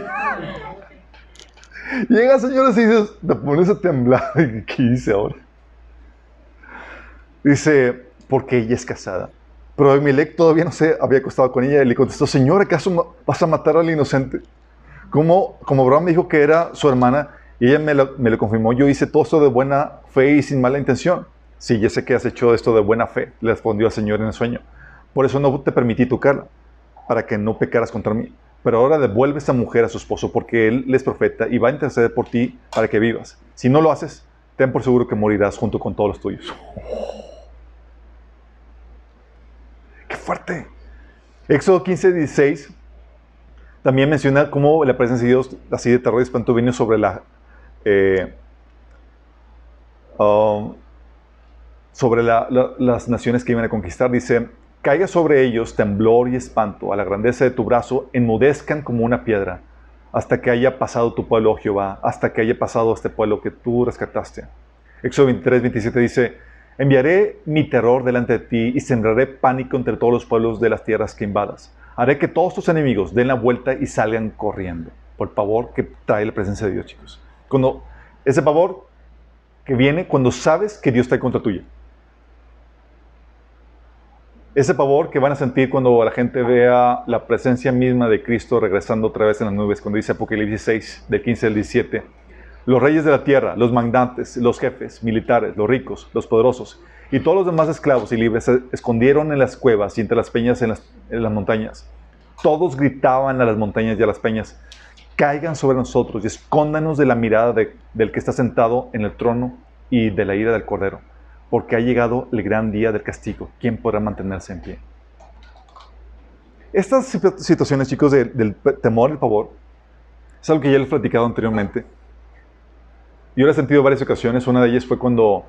Llega, señores, y dices, te pones a temblar. ¿Qué hice ahora? Dice, porque ella es casada. Pero Abimelech todavía no se había acostado con ella y le contestó, Señor, ¿acaso vas a matar al inocente? Como, como Abraham dijo que era su hermana y ella me lo, confirmó, yo hice todo esto de buena fe y sin mala intención. Sí, ya sé que has hecho esto de buena fe, le respondió el Señor en el sueño. Por eso no te permití tocarla, para que no pecaras contra mí. Pero ahora devuelve esta mujer a su esposo, porque él es profeta y va a interceder por ti para que vivas. Si no lo haces, ten por seguro que morirás junto con todos los tuyos. ¡Qué fuerte! Éxodo 15, 16 también menciona cómo la presencia de Dios, así de terror y espanto, vino sobre la, eh, um, sobre la- la- las naciones que iban a conquistar. Dice caiga sobre ellos temblor y espanto, a la grandeza de tu brazo, enmudezcan como una piedra, hasta que haya pasado tu pueblo, Jehová, hasta que haya pasado este pueblo que tú rescataste. Éxodo 23, 27 dice, enviaré mi terror delante de ti y sembraré pánico entre todos los pueblos de las tierras que invadas. Haré que todos tus enemigos den la vuelta y salgan corriendo. Por pavor que trae la presencia de Dios, chicos. Cuando ese pavor que viene cuando sabes que Dios está en contra tuya. Ese pavor que van a sentir cuando la gente vea la presencia misma de Cristo regresando otra vez en las nubes, cuando dice Apocalipsis 6, del 15 al 17. Los reyes de la tierra, los mandantes, los jefes, militares, los ricos, los poderosos y todos los demás esclavos y libres se escondieron en las cuevas y entre las peñas en las, montañas. Todos gritaban a las montañas y a las peñas, caigan sobre nosotros y escóndanos de la mirada del que está sentado en el trono y de la ira del Cordero porque ha llegado el gran día del castigo. ¿Quién podrá mantenerse en pie? Estas situaciones, chicos, del temor y el pavor, es algo que ya les he platicado anteriormente. Yo lo he sentido en varias ocasiones. Una de ellas fue cuando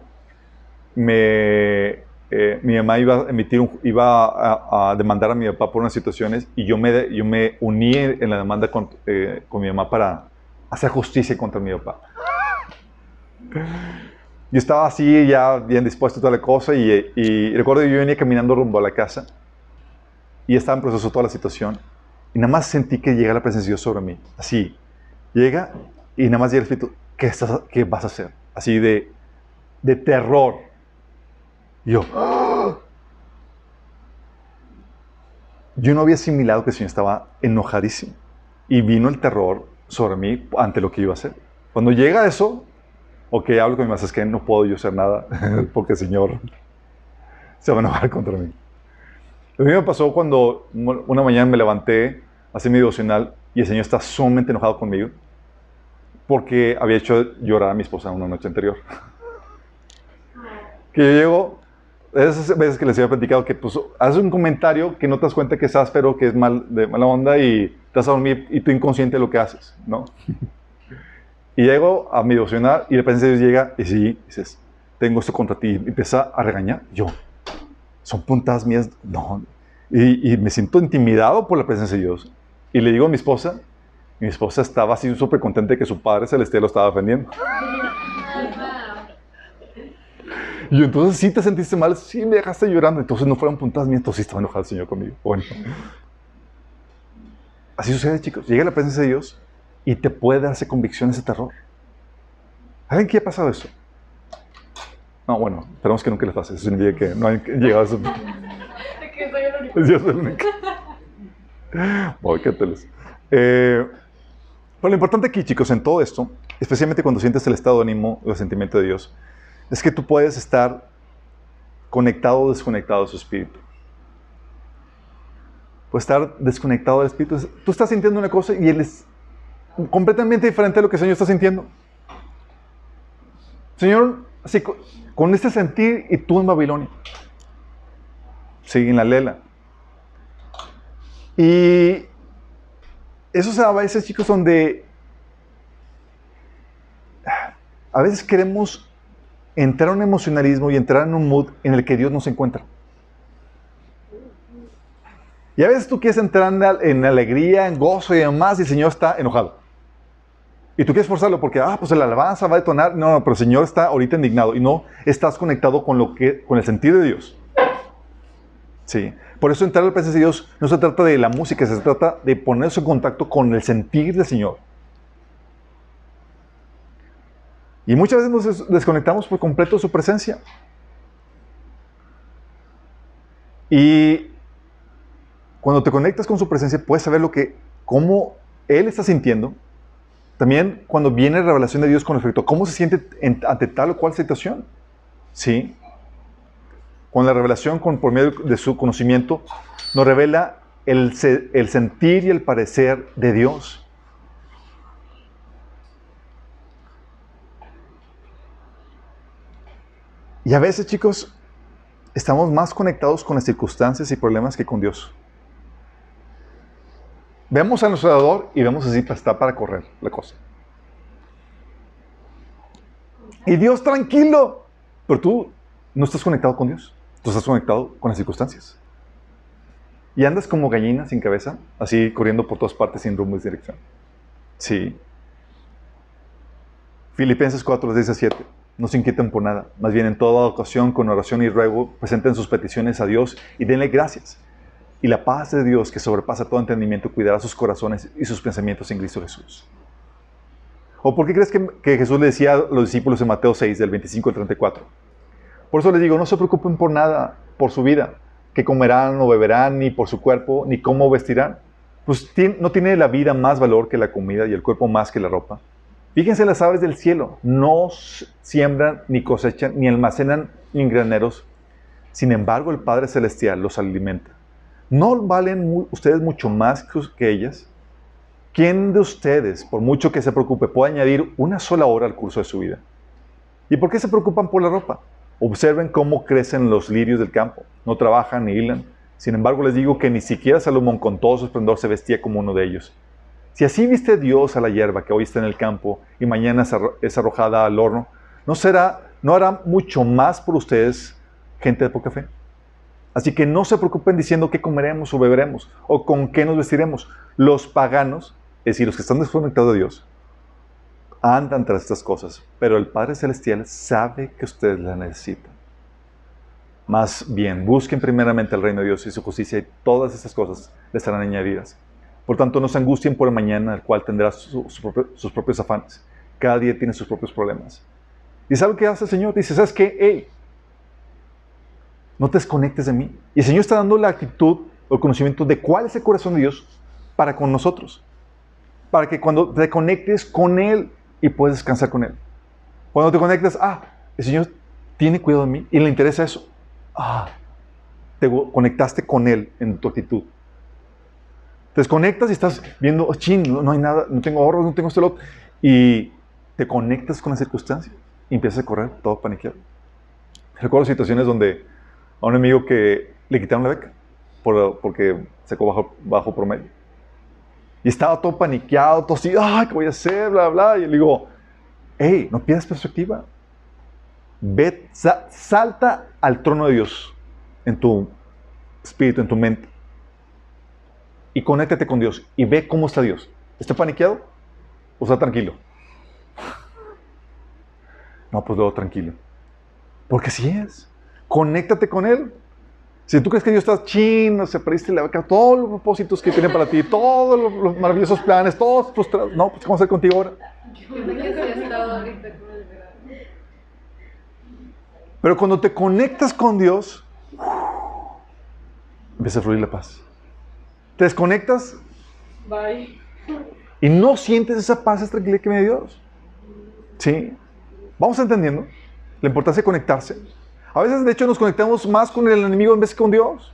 me, eh, mi mamá iba a, emitir iba a, demandar a mi papá por unas situaciones y yo me, yo me uní en la demanda con, eh, con mi mamá para hacer justicia contra mi papá. Yo estaba así, ya bien dispuesto a toda la cosa, y, recuerdo que yo venía caminando rumbo a la casa y estaba en proceso toda la situación. Y nada más sentí que llega la presencia de Dios sobre mí. Así, llega y nada más llega el Espíritu, ¿qué, estás, qué vas a hacer? Así de, de terror. Y yo, ¡ah! yo no había asimilado que el Señor estaba enojadísimo. Y vino el terror sobre mí ante lo que iba a hacer. Cuando llega eso, o que hablo con mi mamá, es que no puedo yo hacer nada porque el Señor se va a enojar contra mí. Lo mismo me pasó cuando una mañana me levanté, hacer mi devocional y el Señor está sumamente enojado conmigo porque había hecho llorar a mi esposa una noche anterior. que yo llego, esas veces que les había platicado que pues haces un comentario que no te das cuenta que es áspero, que es mal, de mala onda y te vas a dormir y tú inconsciente de lo que haces, ¿no? Y llego a mi devocional y la presencia de Dios llega y sí, dices, tengo esto contra ti. Y empieza a regañar. Yo, son puntadas mías. No. Y, me siento intimidado por la presencia de Dios. Y le digo a mi esposa, mi esposa estaba así súper contenta de que su padre celestial lo estaba defendiendo. Y entonces, ¿sí te sentiste mal? Sí, me dejaste llorando. Entonces no fueron entonces sí estaba enojado el Señor conmigo. Bueno. Así sucede, chicos. Llega la presencia de Dios y te puede darse convicción ese terror. ¿Alguien qué ha pasado eso? No, bueno, esperamos que nunca les pase. Eso significa que no han llegado a eso. que soy el único. Yo soy el único. Voy, qué eh, pero lo importante aquí, chicos, en todo esto, especialmente cuando sientes el estado de ánimo o el sentimiento de Dios, es que tú puedes estar conectado o desconectado de su espíritu. Puedes estar desconectado del espíritu. Tú estás sintiendo una cosa y Él es completamente diferente a lo que el Señor está sintiendo. Señor, así, con este sentir y tú en Babilonia. Sí, en la lela. Y eso se da a veces, chicos, donde a veces queremos entrar en un emocionalismo y entrar en un mood en el que Dios no encuentra. Y a veces tú quieres entrar en alegría, en gozo y demás, y el Señor está enojado. Y tú quieres forzarlo porque, ah, pues la alabanza va a detonar. No, no, pero el Señor está ahorita indignado y no estás conectado con, lo que, con el sentido de Dios. Sí. Por eso entrar a la presencia de Dios no se trata de la música, se trata de ponerse en contacto con el sentir del Señor. Y muchas veces nos desconectamos por completo de su presencia. Y cuando te conectas con su presencia, puedes saber lo que, cómo Él está sintiendo también cuando viene la revelación de Dios con respecto a cómo se siente ante tal o cual situación. ¿Sí? Con la revelación, con, por medio de su conocimiento, nos revela el, sentir y el parecer de Dios. Y a veces, chicos, estamos más conectados con las circunstancias y problemas que con Dios. Vemos a nuestro dador y vemos así está para correr la cosa. Y Dios tranquilo. Pero tú no estás conectado con Dios. Tú estás conectado con las circunstancias. y andas como gallina sin cabeza, así corriendo por todas partes sin rumbo y dirección. Sí. Filipenses 4, 10 7. No se inquieten por nada, más bien en toda ocasión, con oración y ruego, presenten sus peticiones a Dios y denle gracias. Y la paz de Dios, que sobrepasa todo entendimiento, cuidará sus corazones y sus pensamientos en Cristo Jesús. ¿O por qué crees que, que Jesús le decía a los discípulos en Mateo 6, del 25 al 34? Por eso les digo, no se preocupen por nada, por su vida, que comerán o beberán, ni por su cuerpo, ni cómo vestirán. Pues no tiene la vida más valor que la comida y el cuerpo más que la ropa. Fíjense las aves del cielo, no siembran, ni cosechan, ni almacenan en graneros. Sin embargo, el Padre Celestial los alimenta. ¿No valen ustedes mucho más que ellas? ¿Quién de ustedes, por mucho que se preocupe, puede añadir una sola hora al curso de su vida? ¿Y por qué se preocupan por la ropa? Observen cómo crecen los lirios del campo. No trabajan ni hilan. Sin embargo, les digo que ni siquiera Salomón con todo su esplendor se vestía como uno de ellos. Si así viste Dios a la hierba que hoy está en el campo y mañana es arrojada al horno, ¿no, será, ¿no hará mucho más por ustedes, gente de poca fe? Así que no se preocupen diciendo qué comeremos o beberemos o con qué nos vestiremos. Los paganos, es decir, los que están desconectados de Dios, andan tras estas cosas, pero el Padre Celestial sabe que ustedes la necesitan. Más bien, busquen primeramente el reino de Dios y su justicia y todas estas cosas les serán añadidas. Por tanto, no se angustien por el mañana, el cual tendrá sus propios afanes. Cada día tiene sus propios problemas. ¿Y sabe qué hace el Señor? Dice, ¿sabes qué? Hey, no te desconectes de mí. Y el Señor está dando la actitud o el conocimiento de cuál es el corazón de Dios para con nosotros. Para que cuando te conectes con Él y puedes descansar con Él. Cuando te conectas, ah, el Señor tiene cuidado de mí y le interesa eso. Ah, te conectaste con Él en tu actitud. Te desconectas y estás viendo, oh, chin, no, hay nada, no tengo ahorros, no tengo este Y te conectas con la circunstancia y empiezas a correr todo paniqueado. Recuerdo situaciones donde a un amigo que le quitaron la beca porque sacó bajo, bajo promedio. Y estaba todo paniqueado, todo así, ay, ¿qué voy a hacer? Bla, bla. Y le digo, hey, no pierdas perspectiva. Ve, salta al trono de Dios en tu espíritu, en tu mente y conéctate con Dios y ve cómo está Dios. ¿Está paniqueado o está tranquilo? No, pues luego tranquilo. Porque si es. Conéctate con Él. Si tú crees que Dios está chino, se perdiste la beca, todos los propósitos que tiene para ti, todos los, maravillosos planes, todos frustrados. No, pues ¿cómo hacer contigo ahora? Pero cuando te conectas con Dios, empieza a fluir la paz. Te desconectas. Bye. Y no sientes esa paz, esa tranquilidad que me dio Dios. ¿Sí? Vamos entendiendo la importancia de conectarse. A veces, de hecho, nos conectamos más con el enemigo en vez que con Dios.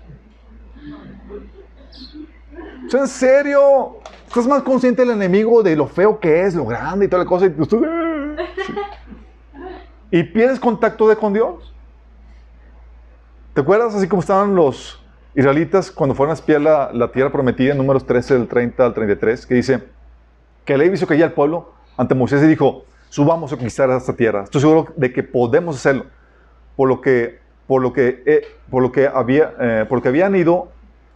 ¿En serio? Estás más consciente del enemigo, de lo feo que es, lo grande y toda la cosa. Y, y pierdes contacto de con Dios. ¿Te acuerdas así como estaban los, israelitas cuando fueron a espiar la, tierra prometida, en números 13 del 30 al 33, que dice que Levi hizo caer al pueblo ante Moisés y dijo, subamos a conquistar esta tierra. Estoy seguro de que podemos hacerlo. Por lo que, por lo que, eh, por lo que, había, eh, por habían ido,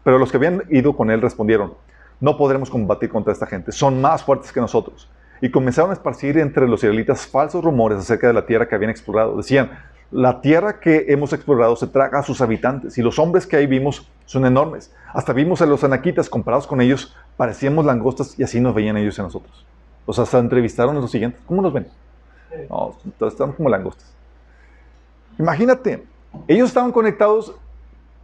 pero los que habían ido con él respondieron, no podremos combatir contra esta gente, son más fuertes que nosotros. Y comenzaron a esparcir entre los israelitas falsos rumores acerca de la tierra que habían explorado. Decían, la tierra que hemos explorado se traga a sus habitantes y los hombres que ahí vimos son enormes. Hasta vimos a los anaquitas comparados con ellos, parecíamos langostas y así nos veían ellos a nosotros. Los hasta entrevistaron a los siguientes. ¿Cómo nos ven? No, están como langostas. Imagínate, ellos estaban conectados,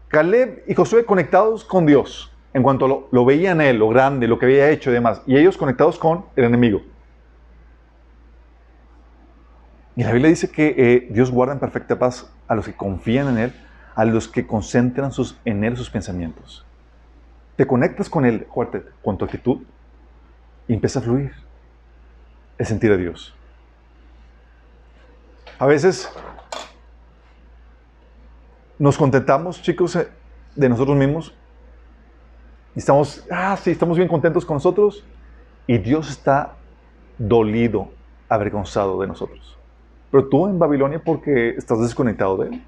Caleb y Josué conectados con Dios, en cuanto lo, lo veían él, lo grande, lo que había hecho y demás, y ellos conectados con el enemigo. Y la Biblia dice que eh, Dios guarda en perfecta paz a los que confían en Él, a los que concentran sus, en Él sus pensamientos. Te conectas con Él, con tu actitud, y empieza a fluir el sentir a Dios. A veces nos contentamos, chicos, eh, de nosotros mismos. Y estamos, ah, sí, estamos bien contentos con nosotros. Y Dios está dolido, avergonzado de nosotros. Pero tú en Babilonia porque estás desconectado de él.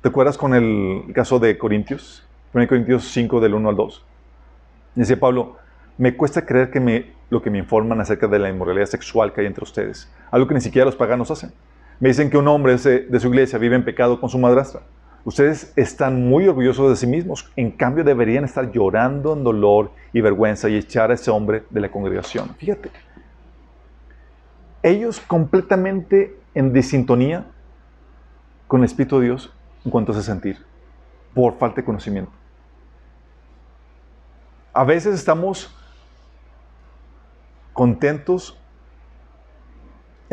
¿Te acuerdas con el caso de Corintios? 1 Corintios 5 del 1 al 2. Dice Pablo, me cuesta creer que me, lo que me informan acerca de la inmoralidad sexual que hay entre ustedes, algo que ni siquiera los paganos hacen. Me dicen que un hombre de su iglesia vive en pecado con su madrastra. Ustedes están muy orgullosos de sí mismos, en cambio deberían estar llorando en dolor y vergüenza y echar a ese hombre de la congregación. Fíjate, ellos completamente en disintonía con el Espíritu de Dios en cuanto a ese sentir, por falta de conocimiento. A veces estamos contentos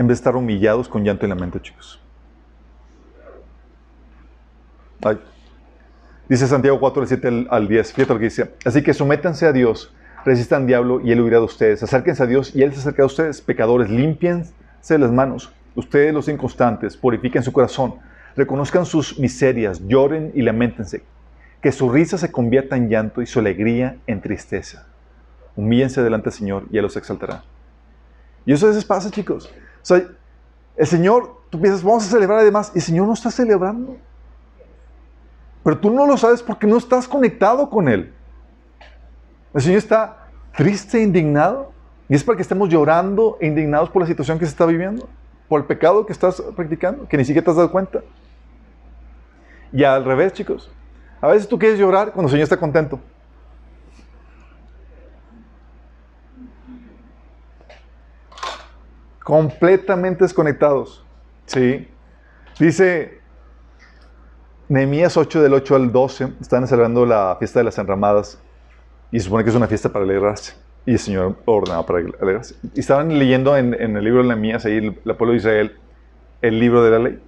en vez de estar humillados con llanto y lamento, chicos. Dice Santiago 4, 7 al 10. Fíjate lo que dice. Así que sométanse a Dios, resistan al diablo y él huirá de ustedes. Acérquense a Dios y él se acerca a ustedes. Pecadores, límpiense las manos. Ustedes los inconstantes, purifiquen su corazón. Reconozcan sus miserias, lloren y lamentense. Que su risa se convierta en llanto y su alegría en tristeza. Humíllense delante del Señor y Él los exaltará. Y eso a veces pasa, chicos. O sea, el Señor, tú piensas, vamos a celebrar además, y el Señor no está celebrando. Pero tú no lo sabes porque no estás conectado con Él. El Señor está triste e indignado. Y es para que estemos llorando e indignados por la situación que se está viviendo, por el pecado que estás practicando, que ni siquiera te has dado cuenta. Y al revés, chicos. A veces tú quieres llorar cuando el Señor está contento. Completamente desconectados. Sí. Dice Nehemías 8 del 8 al 12 están celebrando la fiesta de las enramadas y se supone que es una fiesta para alegrarse. Y el Señor ordenaba para alegrarse. Y estaban leyendo en, el libro de Nehemías, ahí el, el, pueblo de Israel, el libro de la ley.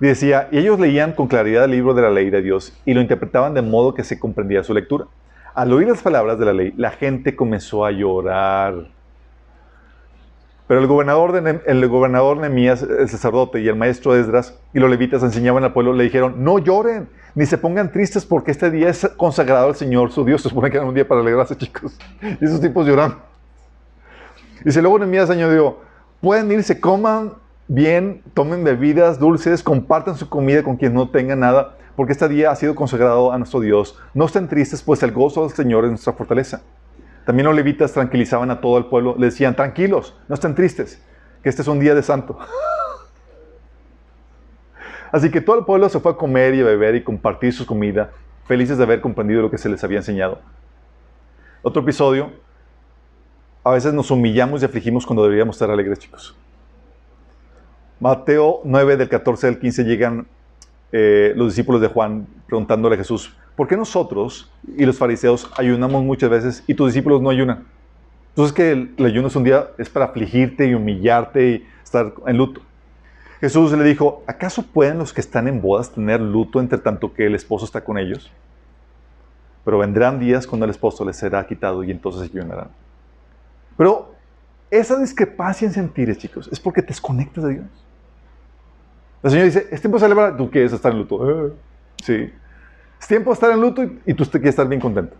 Y decía, y ellos leían con claridad el libro de la ley de Dios y lo interpretaban de modo que se comprendía su lectura. Al oír las palabras de la ley, la gente comenzó a llorar pero el gobernador, de, el gobernador Nemías, el sacerdote y el maestro Esdras y los levitas enseñaban al pueblo, le dijeron, no lloren, ni se pongan tristes porque este día es consagrado al Señor, su Dios. Se supone que era un día para alegrarse, chicos. Y esos tipos lloran. Y si luego Nemías añadió, pueden irse, coman bien, tomen bebidas dulces, compartan su comida con quien no tenga nada, porque este día ha sido consagrado a nuestro Dios. No estén tristes, pues el gozo del Señor es nuestra fortaleza. También los levitas tranquilizaban a todo el pueblo, le decían, tranquilos, no estén tristes, que este es un día de santo. Así que todo el pueblo se fue a comer y a beber y compartir su comida, felices de haber comprendido lo que se les había enseñado. Otro episodio, a veces nos humillamos y afligimos cuando deberíamos estar alegres, chicos. Mateo 9, del 14 al 15, llegan eh, los discípulos de Juan preguntándole a Jesús, ¿por qué nosotros y los fariseos ayunamos muchas veces y tus discípulos no ayunan? Entonces que el, ayuno es un día, es para afligirte y humillarte y estar en luto. Jesús le dijo, ¿acaso pueden los que están en bodas tener luto entre tanto que el esposo está con ellos? Pero vendrán días cuando el esposo les será quitado y entonces ayunarán. Pero esa discrepancia en sentires, chicos, es porque te desconectas de Dios. El Señor dice, es tiempo de celebrar, tú quieres estar en luto. Sí. Tiempo de estar en luto y, tú quieres estar bien contento.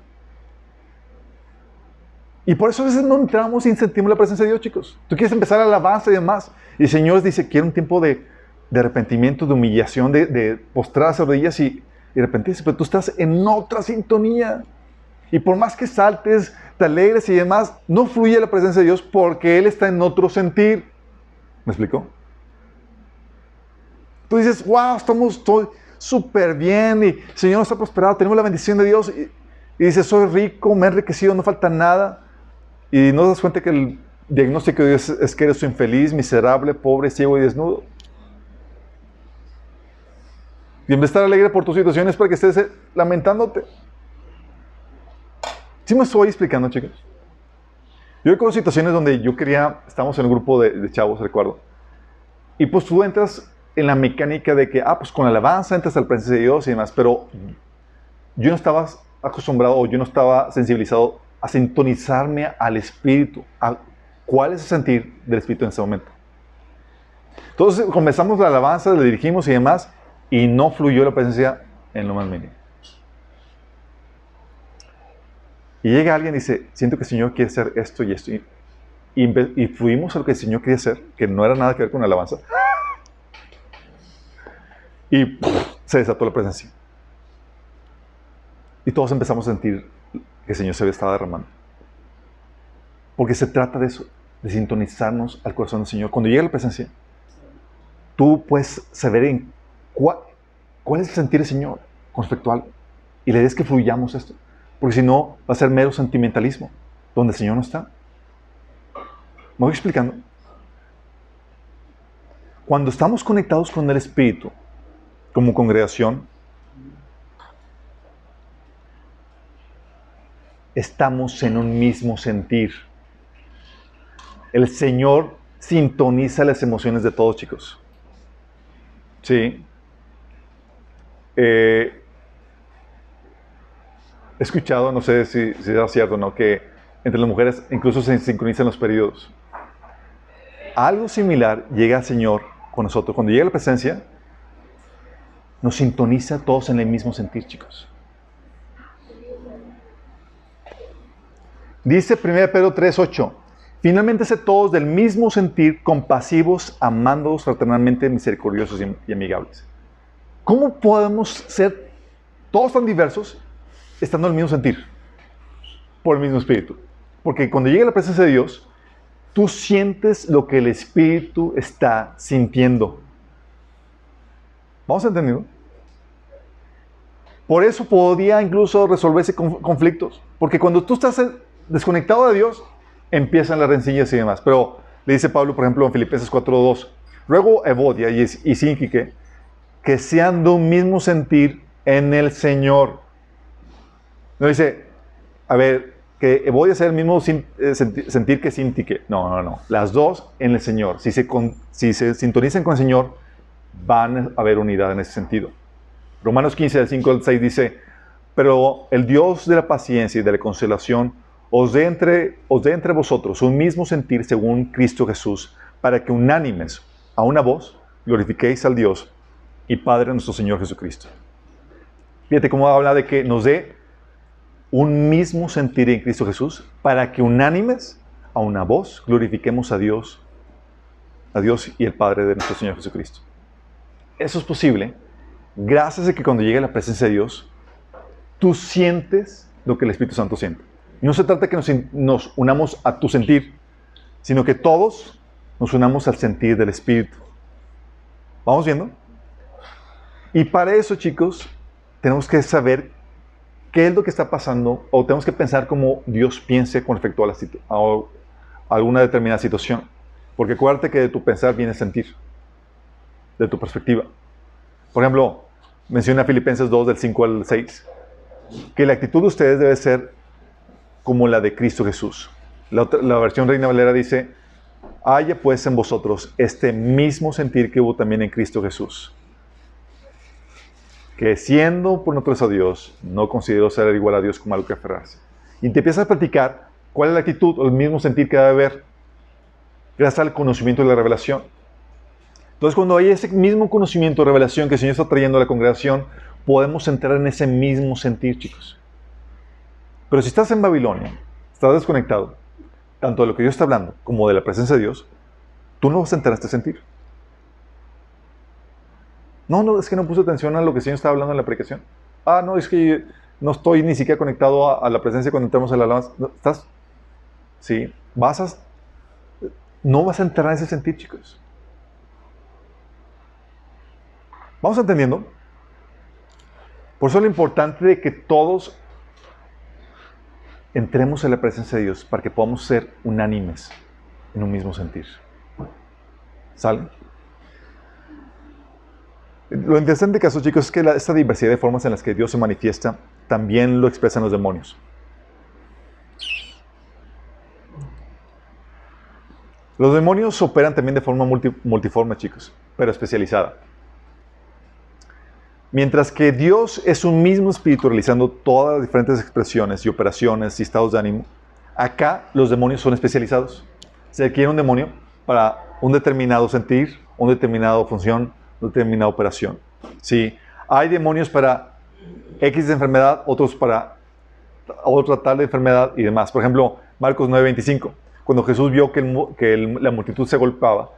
Y por eso a veces no entramos y sentimos la presencia de Dios, chicos. Tú quieres empezar a alabanza y demás. Y el Señor dice, quiero un tiempo de, arrepentimiento, de humillación, de, de postrarse rodillas y, y arrepentirse. Pero tú estás en otra sintonía. Y por más que saltes, te alegres y demás, no fluye la presencia de Dios porque Él está en otro sentir. ¿Me explicó? Tú dices, wow, estamos, súper bien y el Señor nos ha prosperado, tenemos la bendición de Dios y, y soy rico, me he enriquecido, no falta nada. Y no das cuenta que el diagnóstico de Dios es que eres infeliz, miserable, pobre, ciego y desnudo. Y en vez de estar alegre por tu situación es para que estés eh, lamentándote. ¿Sí me estoy explicando, chicos? Yo conocido situaciones donde yo quería, estamos en un grupo de chavos, recuerdo, y pues tú entras en la mecánica de que, ah, pues con alabanza entras al presencia de Dios y demás, pero yo no estaba acostumbrado o yo no estaba sensibilizado a sintonizarme al Espíritu, a cuál es el sentir del Espíritu en ese momento. Entonces comenzamos la alabanza, le dirigimos y demás, y no fluyó la presencia en lo más mínimo. Y llega alguien y dice, siento que el Señor quiere hacer esto y esto. Y, y, y fluimos a lo que el Señor quería hacer, que no era nada que ver con la alabanza. Y se desató la presencia. Y todos empezamos a sentir que el Señor se estaba derramando. Porque se trata de eso, de sintonizarnos al corazón del Señor. Cuando llega la presencia, tú puedes saber en cuál, cuál es el sentir del Señor con respecto a algo. Y le des que fluyamos esto. Porque si no, va a ser mero sentimentalismo, donde el Señor no está. ¿Me voy explicando? Cuando estamos conectados con el Espíritu, como congregación, estamos en un mismo sentir. El Señor sintoniza las emociones de todos, chicos. Sí. Eh, he escuchado, no sé si, si es cierto o no, que entre las mujeres incluso se sincronizan los periodos. Algo similar llega al Señor con nosotros. Cuando llega la presencia, nos sintoniza todos en el mismo sentir, chicos. Dice 1 Pedro 3:8, finalmente sé todos del mismo sentir, compasivos, amándoos fraternalmente, misericordiosos y amigables. ¿Cómo podemos ser todos tan diversos estando en el mismo sentir? Por el mismo espíritu. Porque cuando llega la presencia de Dios, tú sientes lo que el espíritu está sintiendo. ¿Vamos a entenderlo? Por eso podía incluso resolverse conflictos. Porque cuando tú estás desconectado de Dios, empiezan las rencillas y demás. Pero le dice Pablo, por ejemplo, en Filipenses 4.2, Ruego Evodia y, Sinquique que sean de un mismo sentir en el Señor. No dice, a ver, que Evodia sea el mismo eh, sentir que Sintique. No, no, no. Las dos en el Señor. Si se, si se sintonizan con el Señor, van a haber unidad en ese sentido. Romanos 15, del 5 al 6 dice, pero el Dios de la paciencia y de la consolación os dé entre, os dé entre vosotros un mismo sentir según Cristo Jesús, para que unánimes, a una voz, glorifiquéis al Dios y Padre nuestro Señor Jesucristo. Fíjate cómo habla de que nos dé un mismo sentir en Cristo Jesús, para que unánimes, a una voz, glorifiquemos a Dios, a Dios y el Padre de nuestro Señor Jesucristo. Eso es posible gracias a que cuando llegue la presencia de Dios, tú sientes lo que el Espíritu Santo siente. No se trata que nos, unamos a tu sentir, sino que todos nos unamos al sentir del Espíritu. ¿Vamos viendo? Y para eso, chicos, tenemos que saber qué es lo que está pasando o tenemos que pensar cómo Dios piense con respecto a, la a alguna determinada situación. Porque acuérdate que de tu pensar viene sentir, de tu perspectiva. Por ejemplo, menciona Filipenses 2 del 5 al 6, que la actitud de ustedes debe ser como la de Cristo Jesús. La, versión Reina Valera dice, haya pues en vosotros este mismo sentir que hubo también en Cristo Jesús, que siendo por nosotros a Dios, no consideró ser igual a Dios como algo que aferrarse. Y te empiezas a platicar cuál es la actitud o el mismo sentir que debe haber gracias al conocimiento de la revelación. Entonces, cuando hay ese mismo conocimiento, revelación que el Señor está trayendo a la congregación, podemos entrar en ese mismo sentir, chicos. Pero si estás en Babilonia, estás desconectado, tanto de lo que Dios está hablando como de la presencia de Dios, tú no vas a enterar este sentir. No, no, es que no puse atención a lo que el Señor estaba hablando en la predicación. Ah, no, es que no estoy ni siquiera conectado a, la presencia cuando entramos en la alabanza. ¿Estás? Sí, vas a... No vas a entrar en ese sentir, chicos. ¿Vamos entendiendo? Por eso es lo importante de que todos entremos en la presencia de Dios para que podamos ser unánimes en un mismo sentir. ¿Sale? Lo interesante caso, chicos, es que esta diversidad de formas en las que Dios se manifiesta también lo expresan los demonios. Los demonios operan también de forma multiforme, chicos, pero especializada. Mientras que Dios es un mismo espíritu realizando todas las diferentes expresiones y operaciones y estados de ánimo, acá los demonios son especializados. Se adquiere un demonio para un determinado sentir, una determinada función, una determinada operación. ¿Sí? Hay demonios para X enfermedad, otros para otra tal enfermedad y demás. Por ejemplo, Marcos 9:25, cuando Jesús vio que, que la multitud se golpeaba,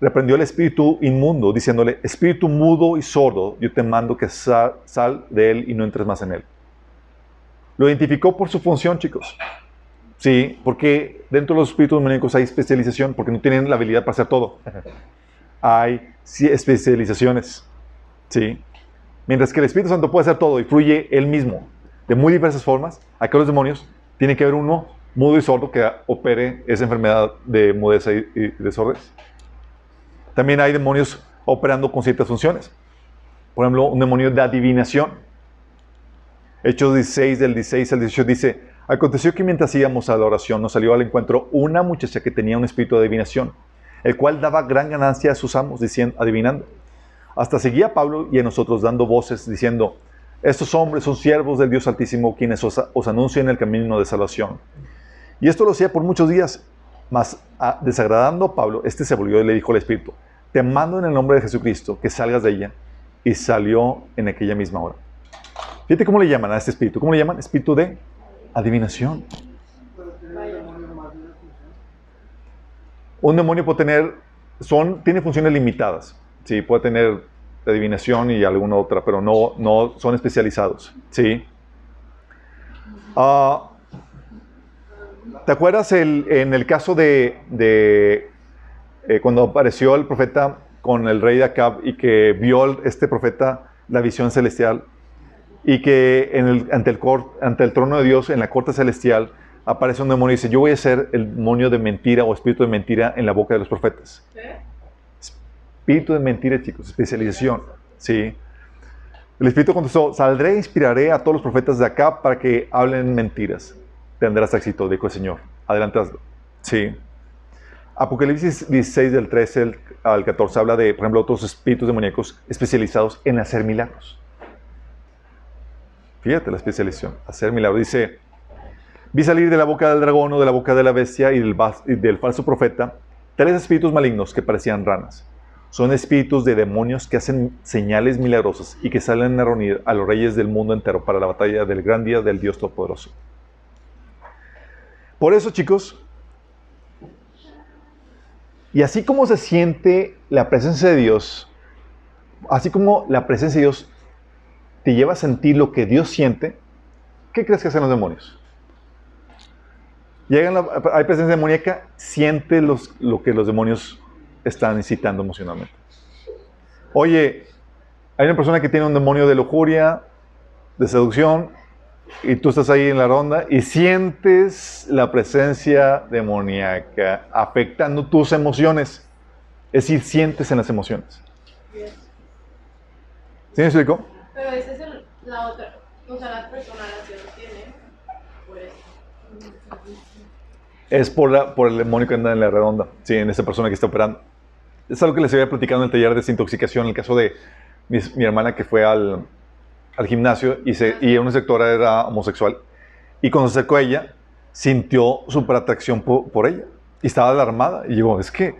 reprendió el espíritu inmundo, diciéndole, espíritu mudo y sordo, yo te mando que sal, de él y no entres más en él. Lo identificó por su función, chicos. Sí, porque dentro de los espíritus demoníacos hay especialización, porque no tienen la habilidad para hacer todo. Hay especializaciones. Sí. Mientras que el Espíritu Santo puede hacer todo y fluye él mismo de muy diversas formas, acá los demonios tiene que haber uno mudo y sordo que opere esa enfermedad de mudeza y, y desórdenes. También hay demonios operando con ciertas funciones. Por ejemplo, un demonio de adivinación. Hechos 16, del 16 al 18 dice, aconteció que mientras íbamos a la oración nos salió al encuentro una muchacha que tenía un espíritu de adivinación, el cual daba gran ganancia a sus amos, diciendo, adivinando. Hasta seguía a Pablo y a nosotros dando voces, diciendo, estos hombres son siervos del Dios Altísimo, quienes os, anuncian el camino de salvación. Y esto lo hacía por muchos días, mas a, desagradando a Pablo, este se volvió y le dijo al Espíritu, te mando en el nombre de Jesucristo que salgas de ella. Y salió en aquella misma hora. Fíjate cómo le llaman a este espíritu. ¿Cómo le llaman? Espíritu de adivinación. Un demonio puede tener, son, tiene funciones limitadas. Sí, puede tener adivinación y alguna otra, pero no, no son especializados. Sí. Ah, ¿Te acuerdas el, en el caso de, de eh, cuando apareció el profeta con el rey de Acab y que vio este profeta la visión celestial y que en el, ante, el, trono de Dios, en la corte celestial, aparece un demonio y dice, yo voy a ser el demonio de mentira o espíritu de mentira en la boca de los profetas. Espíritu de mentira, chicos, especialización. ¿sí? El espíritu contestó, saldré e inspiraré a todos los profetas de acá para que hablen mentiras. Tendrás éxito, dijo el Señor. Adelante. Sí. Apocalipsis 16 del 13 al 14 habla de, por ejemplo, otros espíritus demoníacos especializados en hacer milagros. Fíjate la especialización, hacer milagros. Dice, vi salir de la boca del dragón o de la boca de la bestia y del, falso profeta tres espíritus malignos que parecían ranas. Son espíritus de demonios que hacen señales milagrosas y que salen a reunir a los reyes del mundo entero para la batalla del gran día del Dios Todopoderoso. Por eso, chicos, y así como se siente la presencia de Dios, así como la presencia de Dios te lleva a sentir lo que Dios siente, ¿qué crees que hacen los demonios? Llegan, hay presencia demoníaca, siente los, lo que los demonios están incitando emocionalmente. Oye, hay una persona que tiene un demonio de lujuria, de seducción, y tú estás ahí en la ronda y sientes la presencia demoníaca afectando tus emociones. Es decir, sientes en las emociones. ¿Sí me explico? Pero esa es la otra, o sea, la persona que lo tiene, por eso. Es por, la, por el demonio que anda en la redonda, sí, en esa persona que está operando. Es algo que les había platicado en el taller de desintoxicación, en el caso de mi, mi hermana que fue al, al gimnasio y, se, y una sectora era homosexual. Y cuando se acercó a ella, sintió súper atracción por, ella. Y estaba alarmada. Y digo, es que,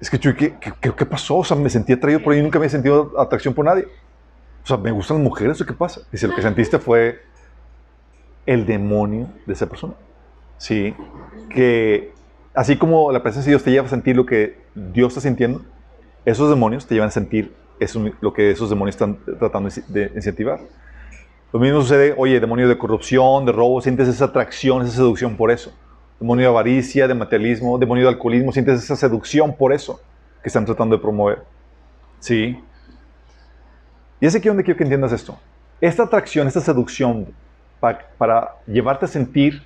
es que, ¿qué, qué, qué pasó? O sea, me sentí atraído por ella y nunca había sentido atracción por nadie. O sea, ¿me gustan las mujeres o qué pasa? Dice, lo que sentiste fue el demonio de esa persona. Sí, que así como la presencia de Dios te lleva a sentir lo que Dios está sintiendo, esos demonios te llevan a sentir es lo que esos demonios están tratando de incentivar. Lo mismo sucede, oye, demonio de corrupción, de robo, sientes esa atracción, esa seducción por eso. Demonio de avaricia, de materialismo, demonio de alcoholismo, sientes esa seducción por eso que están tratando de promover. ¿Sí? Y es aquí donde quiero que entiendas esto. Esta atracción, esta seducción para, para llevarte a sentir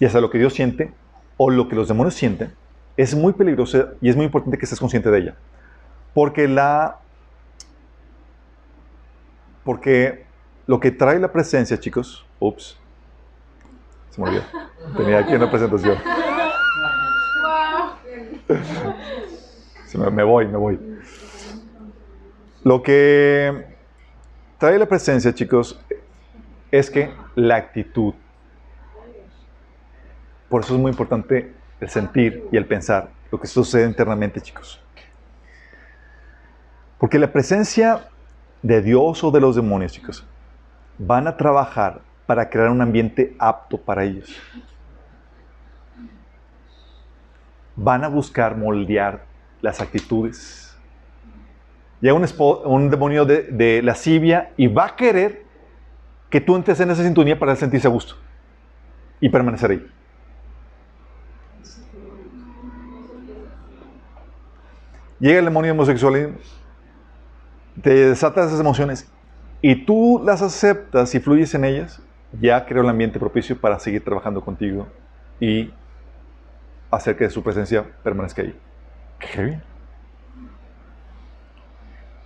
ya sea lo que Dios siente o lo que los demonios sienten, es muy peligrosa y es muy importante que estés consciente de ella. Porque la porque lo que trae la presencia, chicos, ups, se me olvidó. Tenía aquí una presentación. me, me voy, me voy. Lo que trae la presencia, chicos, es que la actitud. Por eso es muy importante el sentir y el pensar, lo que sucede internamente, chicos. Porque la presencia de Dios o de los demonios, chicos, van a trabajar para crear un ambiente apto para ellos. Van a buscar moldear las actitudes. Llega un, demonio de, de lascivia y va a querer que tú entres en esa sintonía para sentirse a gusto y permanecer ahí. Llega el demonio homosexual te desata esas emociones y tú las aceptas y fluyes en ellas, ya creo el ambiente propicio para seguir trabajando contigo y hacer que su presencia permanezca ahí. Qué bien.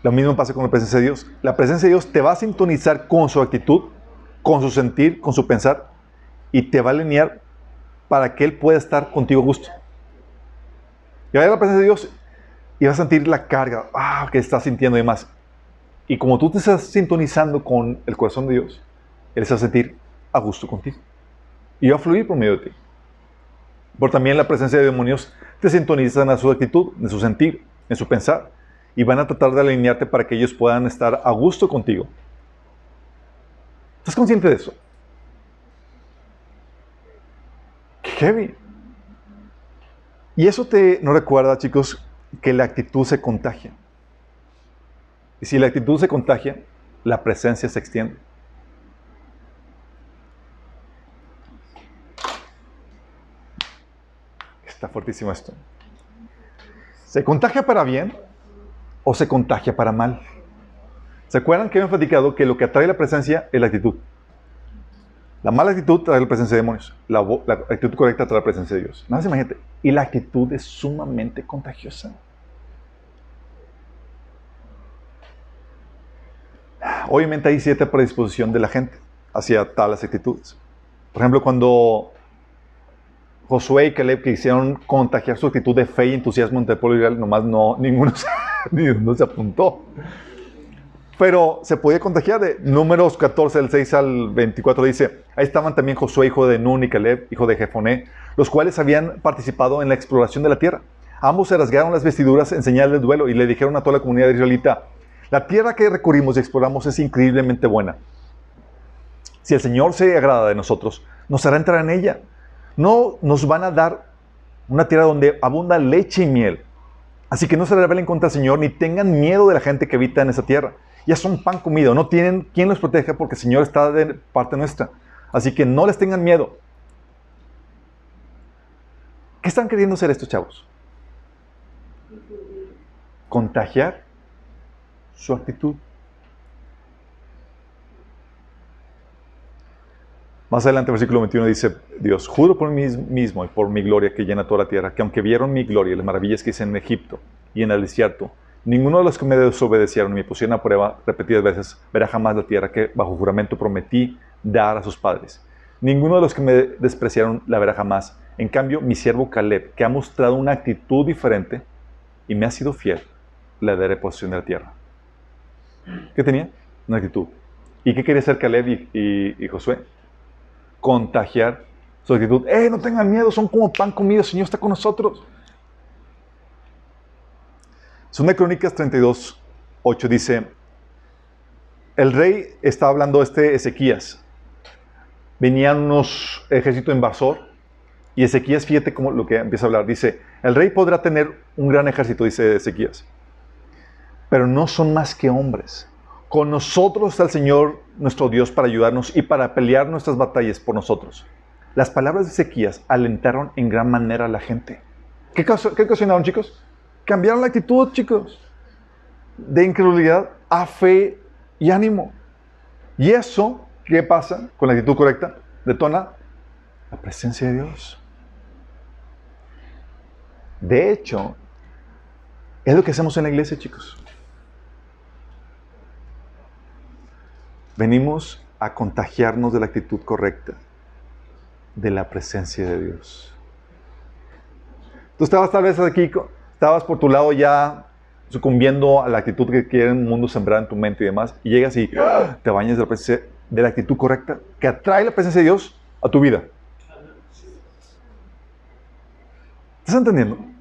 Lo mismo pasa con la presencia de Dios. La presencia de Dios te va a sintonizar con su actitud, con su sentir, con su pensar y te va a alinear para que Él pueda estar contigo a gusto. Y va a la presencia de Dios y vas a sentir la carga ah, que estás sintiendo y demás. Y como tú te estás sintonizando con el corazón de Dios, Él se va a sentir a gusto contigo. Y va a fluir por medio de ti. Por también la presencia de demonios te sintonizan a su actitud, en su sentir, en su pensar. Y van a tratar de alinearte para que ellos puedan estar a gusto contigo. ¿Estás consciente de eso? Qué heavy. Y eso te nos recuerda, chicos, que la actitud se contagia. Y si la actitud se contagia, la presencia se extiende. Está fuertísimo esto. ¿Se contagia para bien o se contagia para mal? ¿Se acuerdan que hemos platicado que lo que atrae la presencia es la actitud? La mala actitud trae la presencia de demonios. La, actitud correcta trae la presencia de Dios. Nada más imagínate. Y la actitud es sumamente contagiosa. Obviamente hay cierta predisposición de la gente hacia tales actitudes. Por ejemplo, cuando Josué y Caleb quisieron contagiar su actitud de fe y entusiasmo ante el pueblo israel, nomás no, ninguno ninguno se apuntó pero se podía contagiar. De números 14, del 6 al 24 dice, ahí estaban también Josué, hijo de Nun, y Caleb, hijo de Jefoné, los cuales habían participado en la exploración de la tierra. Ambos se rasgaron las vestiduras en señal de duelo y le dijeron a toda la comunidad israelita, la tierra que recurrimos y exploramos es increíblemente buena. Si el Señor se agrada de nosotros, nos hará entrar en ella. No nos van a dar una tierra donde abunda leche y miel. Así que no se rebelen contra el Señor ni tengan miedo de la gente que habita en esa tierra ya son pan comido, no tienen quien los proteja porque el Señor está de parte nuestra. Así que no les tengan miedo. ¿Qué están queriendo hacer estos chavos? Contagiar su actitud. Más adelante, versículo 21 dice Dios, juro por mí mismo y por mi gloria que llena toda la tierra, que aunque vieron mi gloria y las maravillas que hice en Egipto y en el desierto, Ninguno de los que me desobedecieron y me pusieron a prueba repetidas veces verá jamás la tierra que bajo juramento prometí dar a sus padres. Ninguno de los que me despreciaron la verá jamás. En cambio, mi siervo Caleb, que ha mostrado una actitud diferente y me ha sido fiel, le daré posesión de la tierra. ¿Qué tenía? Una actitud. ¿Y qué quería hacer Caleb y, Josué? Contagiar su actitud. ¡Eh, no tengan miedo! Son como pan comido. El Señor está con nosotros. Segunda Crónicas 32, 8 dice, el rey está hablando este Ezequías. Venían unos ejércitos invasor y Ezequías, fíjate cómo lo que empieza a hablar, dice, el rey podrá tener un gran ejército, dice Ezequías, pero no son más que hombres. Con nosotros está el Señor nuestro Dios para ayudarnos y para pelear nuestras batallas por nosotros. Las palabras de Ezequías alentaron en gran manera a la gente. ¿Qué, qué ocasionaron, chicos? Cambiaron la actitud, chicos, de incredulidad a fe y ánimo. Y eso, ¿qué pasa con la actitud correcta? Detona la presencia de Dios. De hecho, es lo que hacemos en la iglesia, chicos. Venimos a contagiarnos de la actitud correcta, de la presencia de Dios. Tú estabas tal vez aquí estabas por tu lado ya sucumbiendo a la actitud que quiere un mundo sembrar en tu mente y demás, y llegas y te bañas de la, presencia, de la actitud correcta que atrae la presencia de Dios a tu vida. ¿Estás entendiendo?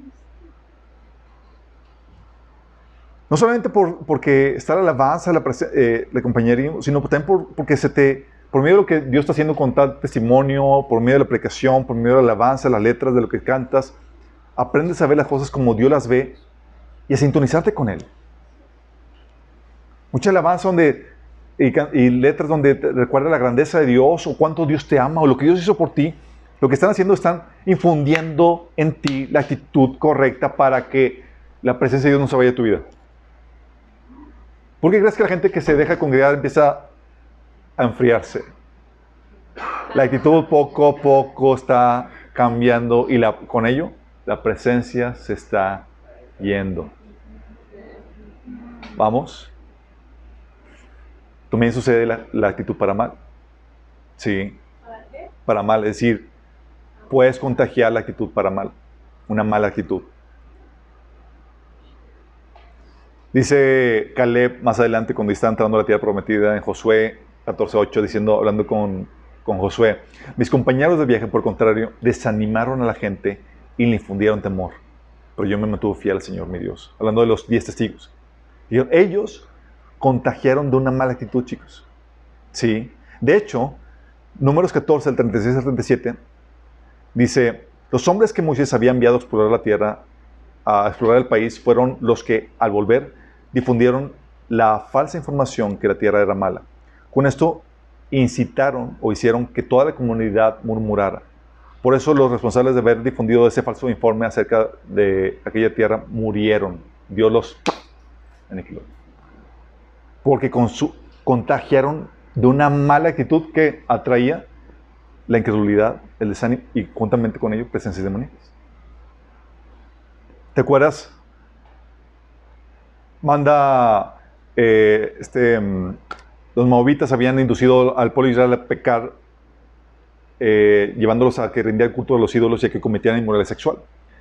No solamente por, porque está la alabanza, la, eh, la compañerismo, sino también por, porque se te, por medio de lo que Dios está haciendo con tal testimonio, por medio de la aplicación, por medio de la alabanza, las letras de lo que cantas, aprendes a ver las cosas como Dios las ve y a sintonizarte con Él. Mucha alabanza donde y, y letras donde te recuerda la grandeza de Dios o cuánto Dios te ama o lo que Dios hizo por ti, lo que están haciendo están infundiendo en ti la actitud correcta para que la presencia de Dios no se vaya de tu vida. ¿Por qué crees que la gente que se deja congregar empieza a enfriarse? La actitud poco a poco está cambiando y la, con ello la presencia se está yendo. Vamos. También sucede la, actitud para mal. Sí, para mal. Es decir, puedes contagiar la actitud para mal. Una mala actitud. Dice Caleb más adelante cuando está entrando a la tierra prometida en Josué 14.8, diciendo, hablando con, con Josué, mis compañeros de viaje, por contrario, desanimaron a la gente y le infundieron temor. Pero yo me mantuve fiel al Señor mi Dios. Hablando de los 10 testigos. Ellos contagiaron de una mala actitud, chicos. Sí. De hecho, números 14, el 36 al 37, dice, los hombres que Moisés había enviado a explorar la tierra, a explorar el país, fueron los que, al volver, difundieron la falsa información que la tierra era mala. Con esto incitaron o hicieron que toda la comunidad murmurara. Por eso los responsables de haber difundido ese falso informe acerca de aquella tierra murieron. Dios los. Porque con su, contagiaron de una mala actitud que atraía la incredulidad, el desánimo y juntamente con ello presencias demoníacas. ¿Te acuerdas? Manda eh, este, mm, los moabitas habían inducido al pueblo de Israel a pecar, eh, llevándolos a que rindieran culto a los ídolos y a que cometieran inmoralidad sexual.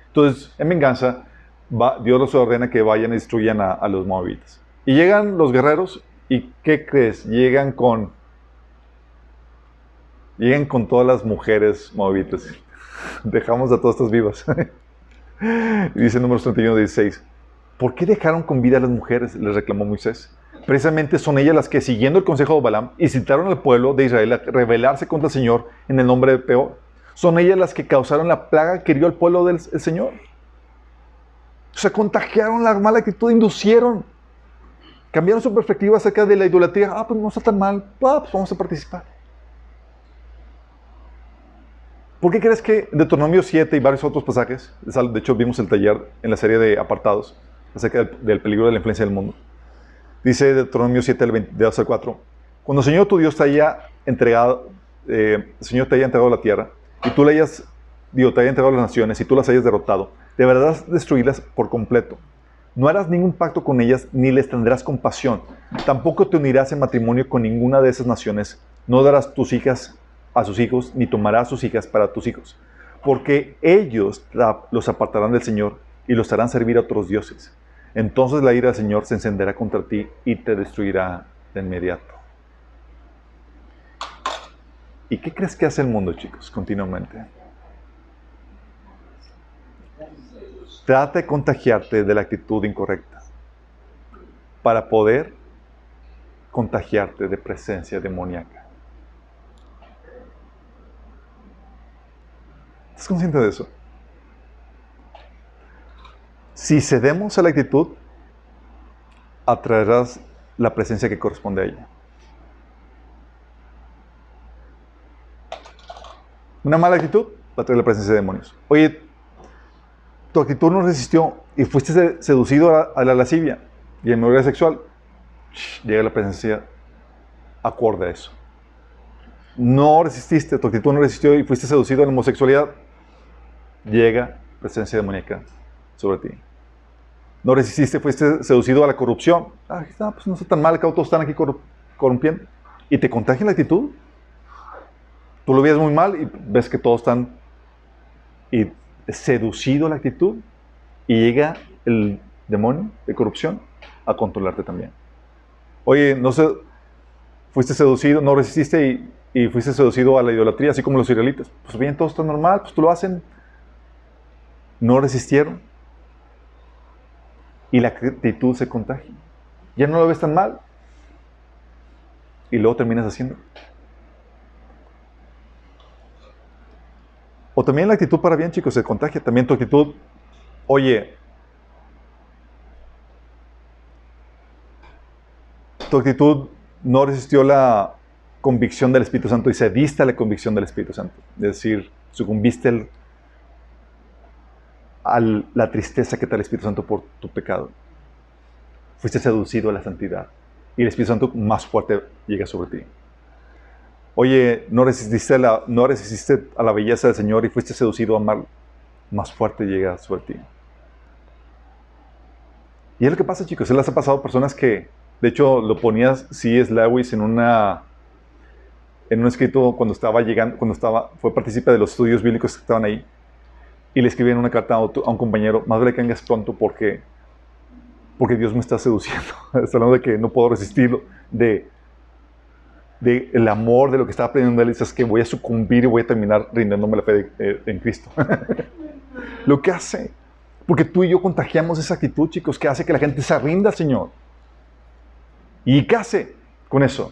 Entonces, en venganza, va- Dios los ordena que vayan y destruyan a, a los moabitas. Y llegan los guerreros, ¿y qué crees? Llegan con. Llegan con todas las mujeres moabitas. Dejamos a todas estas vivas. Dice números 31, 16. ¿Por qué dejaron con vida a las mujeres? Les reclamó Moisés. Precisamente son ellas las que, siguiendo el consejo de Balaam, incitaron al pueblo de Israel a rebelarse contra el Señor en el nombre de Peor. Son ellas las que causaron la plaga que hirió al pueblo del el Señor. O sea, contagiaron la mala actitud, inducieron. Cambiaron su perspectiva acerca de la idolatría. Ah, pues no está tan mal. Ah, pues vamos a participar. ¿Por qué crees que Deuteronomio 7 y varios otros pasajes, de hecho vimos el taller en la serie de apartados acerca del, peligro de la influencia del mundo? Dice Deuteronomio 7, del 20 de 2 al 4, cuando el Señor tu Dios te haya entregado, eh, Señor te haya entregado la tierra y tú le hayas, digo, te haya entregado las naciones y tú las hayas derrotado, deberás destruirlas por completo. No harás ningún pacto con ellas ni les tendrás compasión. Tampoco te unirás en matrimonio con ninguna de esas naciones. No darás tus hijas a sus hijos, ni tomarás sus hijas para tus hijos, porque ellos los apartarán del Señor y los harán servir a otros dioses. Entonces la ira del Señor se encenderá contra ti y te destruirá de inmediato. ¿Y qué crees que hace el mundo, chicos, continuamente? Trata de contagiarte de la actitud incorrecta para poder contagiarte de presencia demoníaca. ¿Estás consciente de eso? Si cedemos a la actitud, atraerás la presencia que corresponde a ella. Una mala actitud va a traer la presencia de demonios. Oye, tu actitud no resistió y fuiste se- seducido a, la lascivia y la inmoralidad sexual. Llega la presencia acorde a eso. No resististe, tu actitud no resistió y fuiste seducido a la homosexualidad. Llega presencia demoníaca sobre ti. No resististe, fuiste seducido a la corrupción. Ah, pues no está tan mal, todos están aquí corrompiendo. Y te contagia la actitud. Tú lo ves muy mal y ves que todos están y seducido a la actitud y llega el demonio de corrupción a controlarte también. Oye, no sé, fuiste seducido, no resististe y, y fuiste seducido a la idolatría, así como los israelitas. Pues bien, todo está normal, pues tú lo hacen. No resistieron. Y la actitud se contagia. Ya no lo ves tan mal. Y luego terminas haciendo. O también la actitud para bien, chicos, se contagia. También tu actitud, oye, tu actitud no resistió la convicción del Espíritu Santo y cediste a la convicción del Espíritu Santo. Es decir, sucumbiste a la tristeza que trae el Espíritu Santo por tu pecado. Fuiste seducido a la santidad y el Espíritu Santo más fuerte llega sobre ti. Oye, no resististe, la, no resististe a la belleza del Señor y fuiste seducido a amar, más fuerte llega sobre ti. Y es lo que pasa, chicos. Se les ha pasado a personas que, de hecho, lo ponías es Lewis en una en un escrito cuando estaba llegando, cuando estaba, fue partícipe de los estudios bíblicos que estaban ahí, y le escribían una carta a, un compañero, más vale que vengas pronto porque, porque Dios me está seduciendo. está hablando de que no puedo resistirlo, de, de el amor, de lo que estaba aprendiendo él, dices que voy a sucumbir y voy a terminar rindiéndome la fe eh, en Cristo. lo que hace, porque tú y yo contagiamos esa actitud, chicos, que hace que la gente se rinda al Señor. ¿Y qué hace con eso?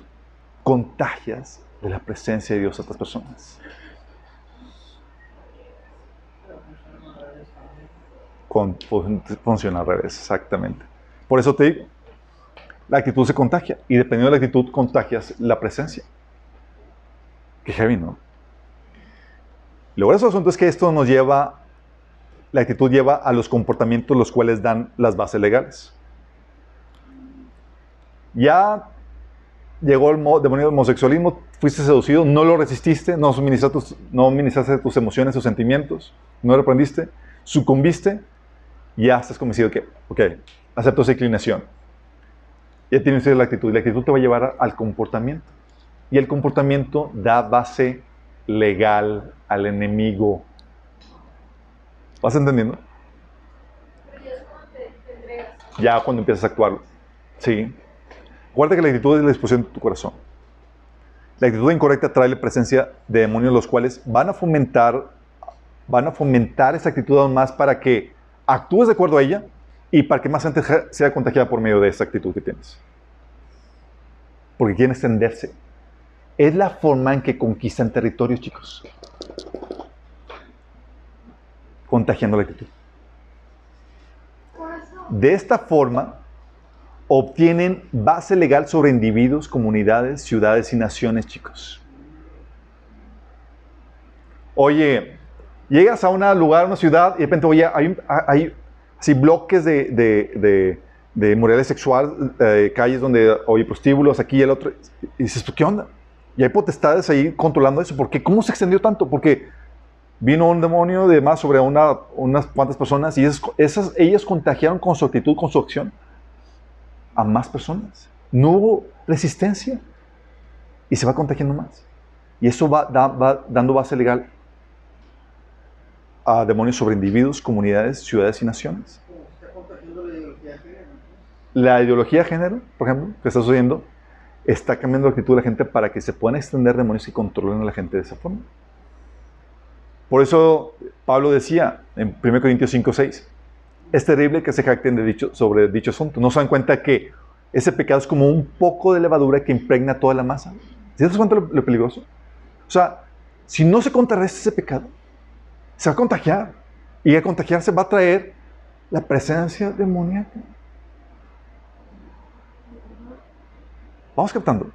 Contagias de la presencia de Dios a otras personas. Funciona al revés, exactamente. Por eso te digo, la actitud se contagia y dependiendo de la actitud contagias la presencia. Qué heavy, ¿no? Lo grueso asunto es que esto nos lleva, la actitud lleva a los comportamientos los cuales dan las bases legales. Ya llegó el demonio del homosexualismo, fuiste seducido, no lo resististe, no administraste tus, no tus emociones, tus sentimientos, no lo aprendiste, sucumbiste, ya estás convencido que, ok, acepto esa inclinación. Ya tienes la actitud, la actitud te va a llevar al comportamiento. Y el comportamiento da base legal al enemigo. ¿Vas entendiendo? Ya cuando empiezas a actuar. Sí. Recuerda que la actitud es la disposición de tu corazón. La actitud incorrecta trae la presencia de demonios los cuales van a fomentar, van a fomentar esa actitud aún más para que actúes de acuerdo a ella y para que más gente sea contagiada por medio de esa actitud que tienes. Porque quieren extenderse. Es la forma en que conquistan territorios, chicos. Contagiando la actitud. De esta forma, obtienen base legal sobre individuos, comunidades, ciudades y naciones, chicos. Oye, llegas a un lugar, a una ciudad, y de repente, oye, hay, hay bloques de, de, de, moralidad sexual, eh, calles donde, oye, prostíbulos, aquí y el otro. Y dices, ¿tú qué onda? Y hay potestades ahí controlando eso. ¿Por qué? ¿Cómo se extendió tanto? Porque vino un demonio de más sobre una, unas cuantas personas y esas, esas, ellas contagiaron con su actitud, con su acción a más personas. No hubo resistencia y se va contagiando más. Y eso va, dando base legal a demonios sobre individuos, comunidades, ciudades y naciones. La ideología de género, por ejemplo, que está sucediendo, está cambiando la actitud de la gente para que se puedan extender demonios y controlen a la gente de esa forma. Por eso Pablo decía en 1 Corintios 5, 6, es terrible que se jacten de dicho, sobre dicho asunto. No se dan cuenta que ese pecado es como un poco de levadura que impregna toda la masa. ¿Se das cuenta lo, lo peligroso? O sea, si no se contrarresta ese pecado, se va a contagiar. Y al contagiarse va a traer la presencia demoníaca. Vamos captando.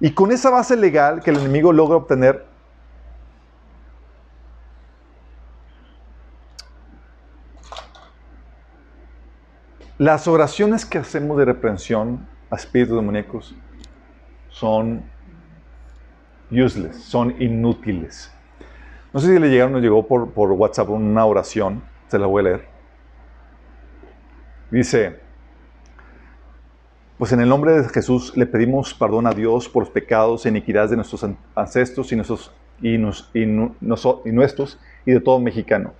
Y con esa base legal que el enemigo logra obtener, Las oraciones que hacemos de reprensión a espíritus demoníacos son useless, son inútiles. No sé si le llegaron o llegó por, por WhatsApp una oración, se la voy a leer. Dice, pues en el nombre de Jesús le pedimos perdón a Dios por los pecados e iniquidades de nuestros ancestros y, nuestros, y, y nuestros y de todo mexicano.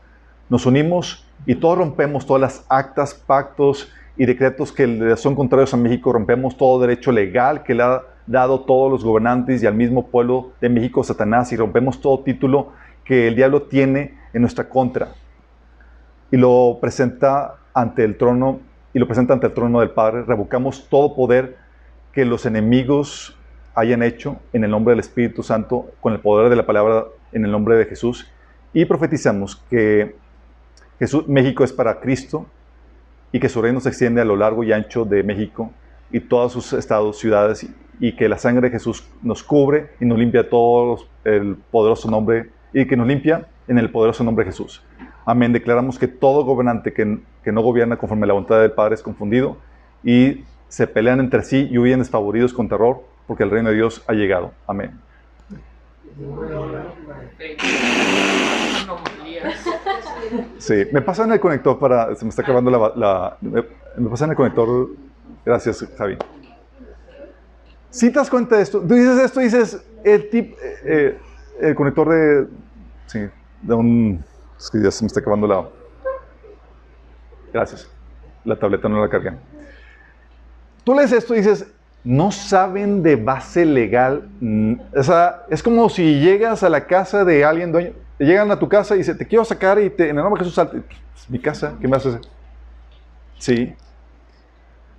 Nos unimos y todos rompemos todas las actas, pactos y decretos que son contrarios a México, rompemos todo derecho legal que le ha dado todos los gobernantes y al mismo pueblo de México Satanás y rompemos todo título que el diablo tiene en nuestra contra y lo presenta ante el trono y lo presenta ante el trono del Padre. Revocamos todo poder que los enemigos hayan hecho en el nombre del Espíritu Santo con el poder de la palabra en el nombre de Jesús y profetizamos que Jesús, México es para Cristo y que su reino se extiende a lo largo y ancho de México y todos sus estados, ciudades, y, que la sangre de Jesús nos cubre y nos limpia todos el poderoso nombre, y que nos limpia en el poderoso nombre de Jesús. Amén. Declaramos que todo gobernante que, que no gobierna conforme a la voluntad del Padre es confundido y se pelean entre sí y huyen desfavoridos con terror porque el reino de Dios ha llegado. Amén. Sí, me pasan el conector para. Se me está acabando la. me, me pasan el conector. Gracias, Javi. Si te das cuenta de esto, tú dices esto, dices el tip, eh, eh, el conector de. Sí, de un. Es que ya se me está acabando la. Gracias. La tableta no la cargué. Tú lees esto y dices, no saben de base legal. mm, O sea, es como si llegas a la casa de alguien, dueño, llegan a tu casa y dicen, te quiero sacar y te, en el nombre de Jesús salte. "Pues, mi casa, ¿qué me haces? Sí.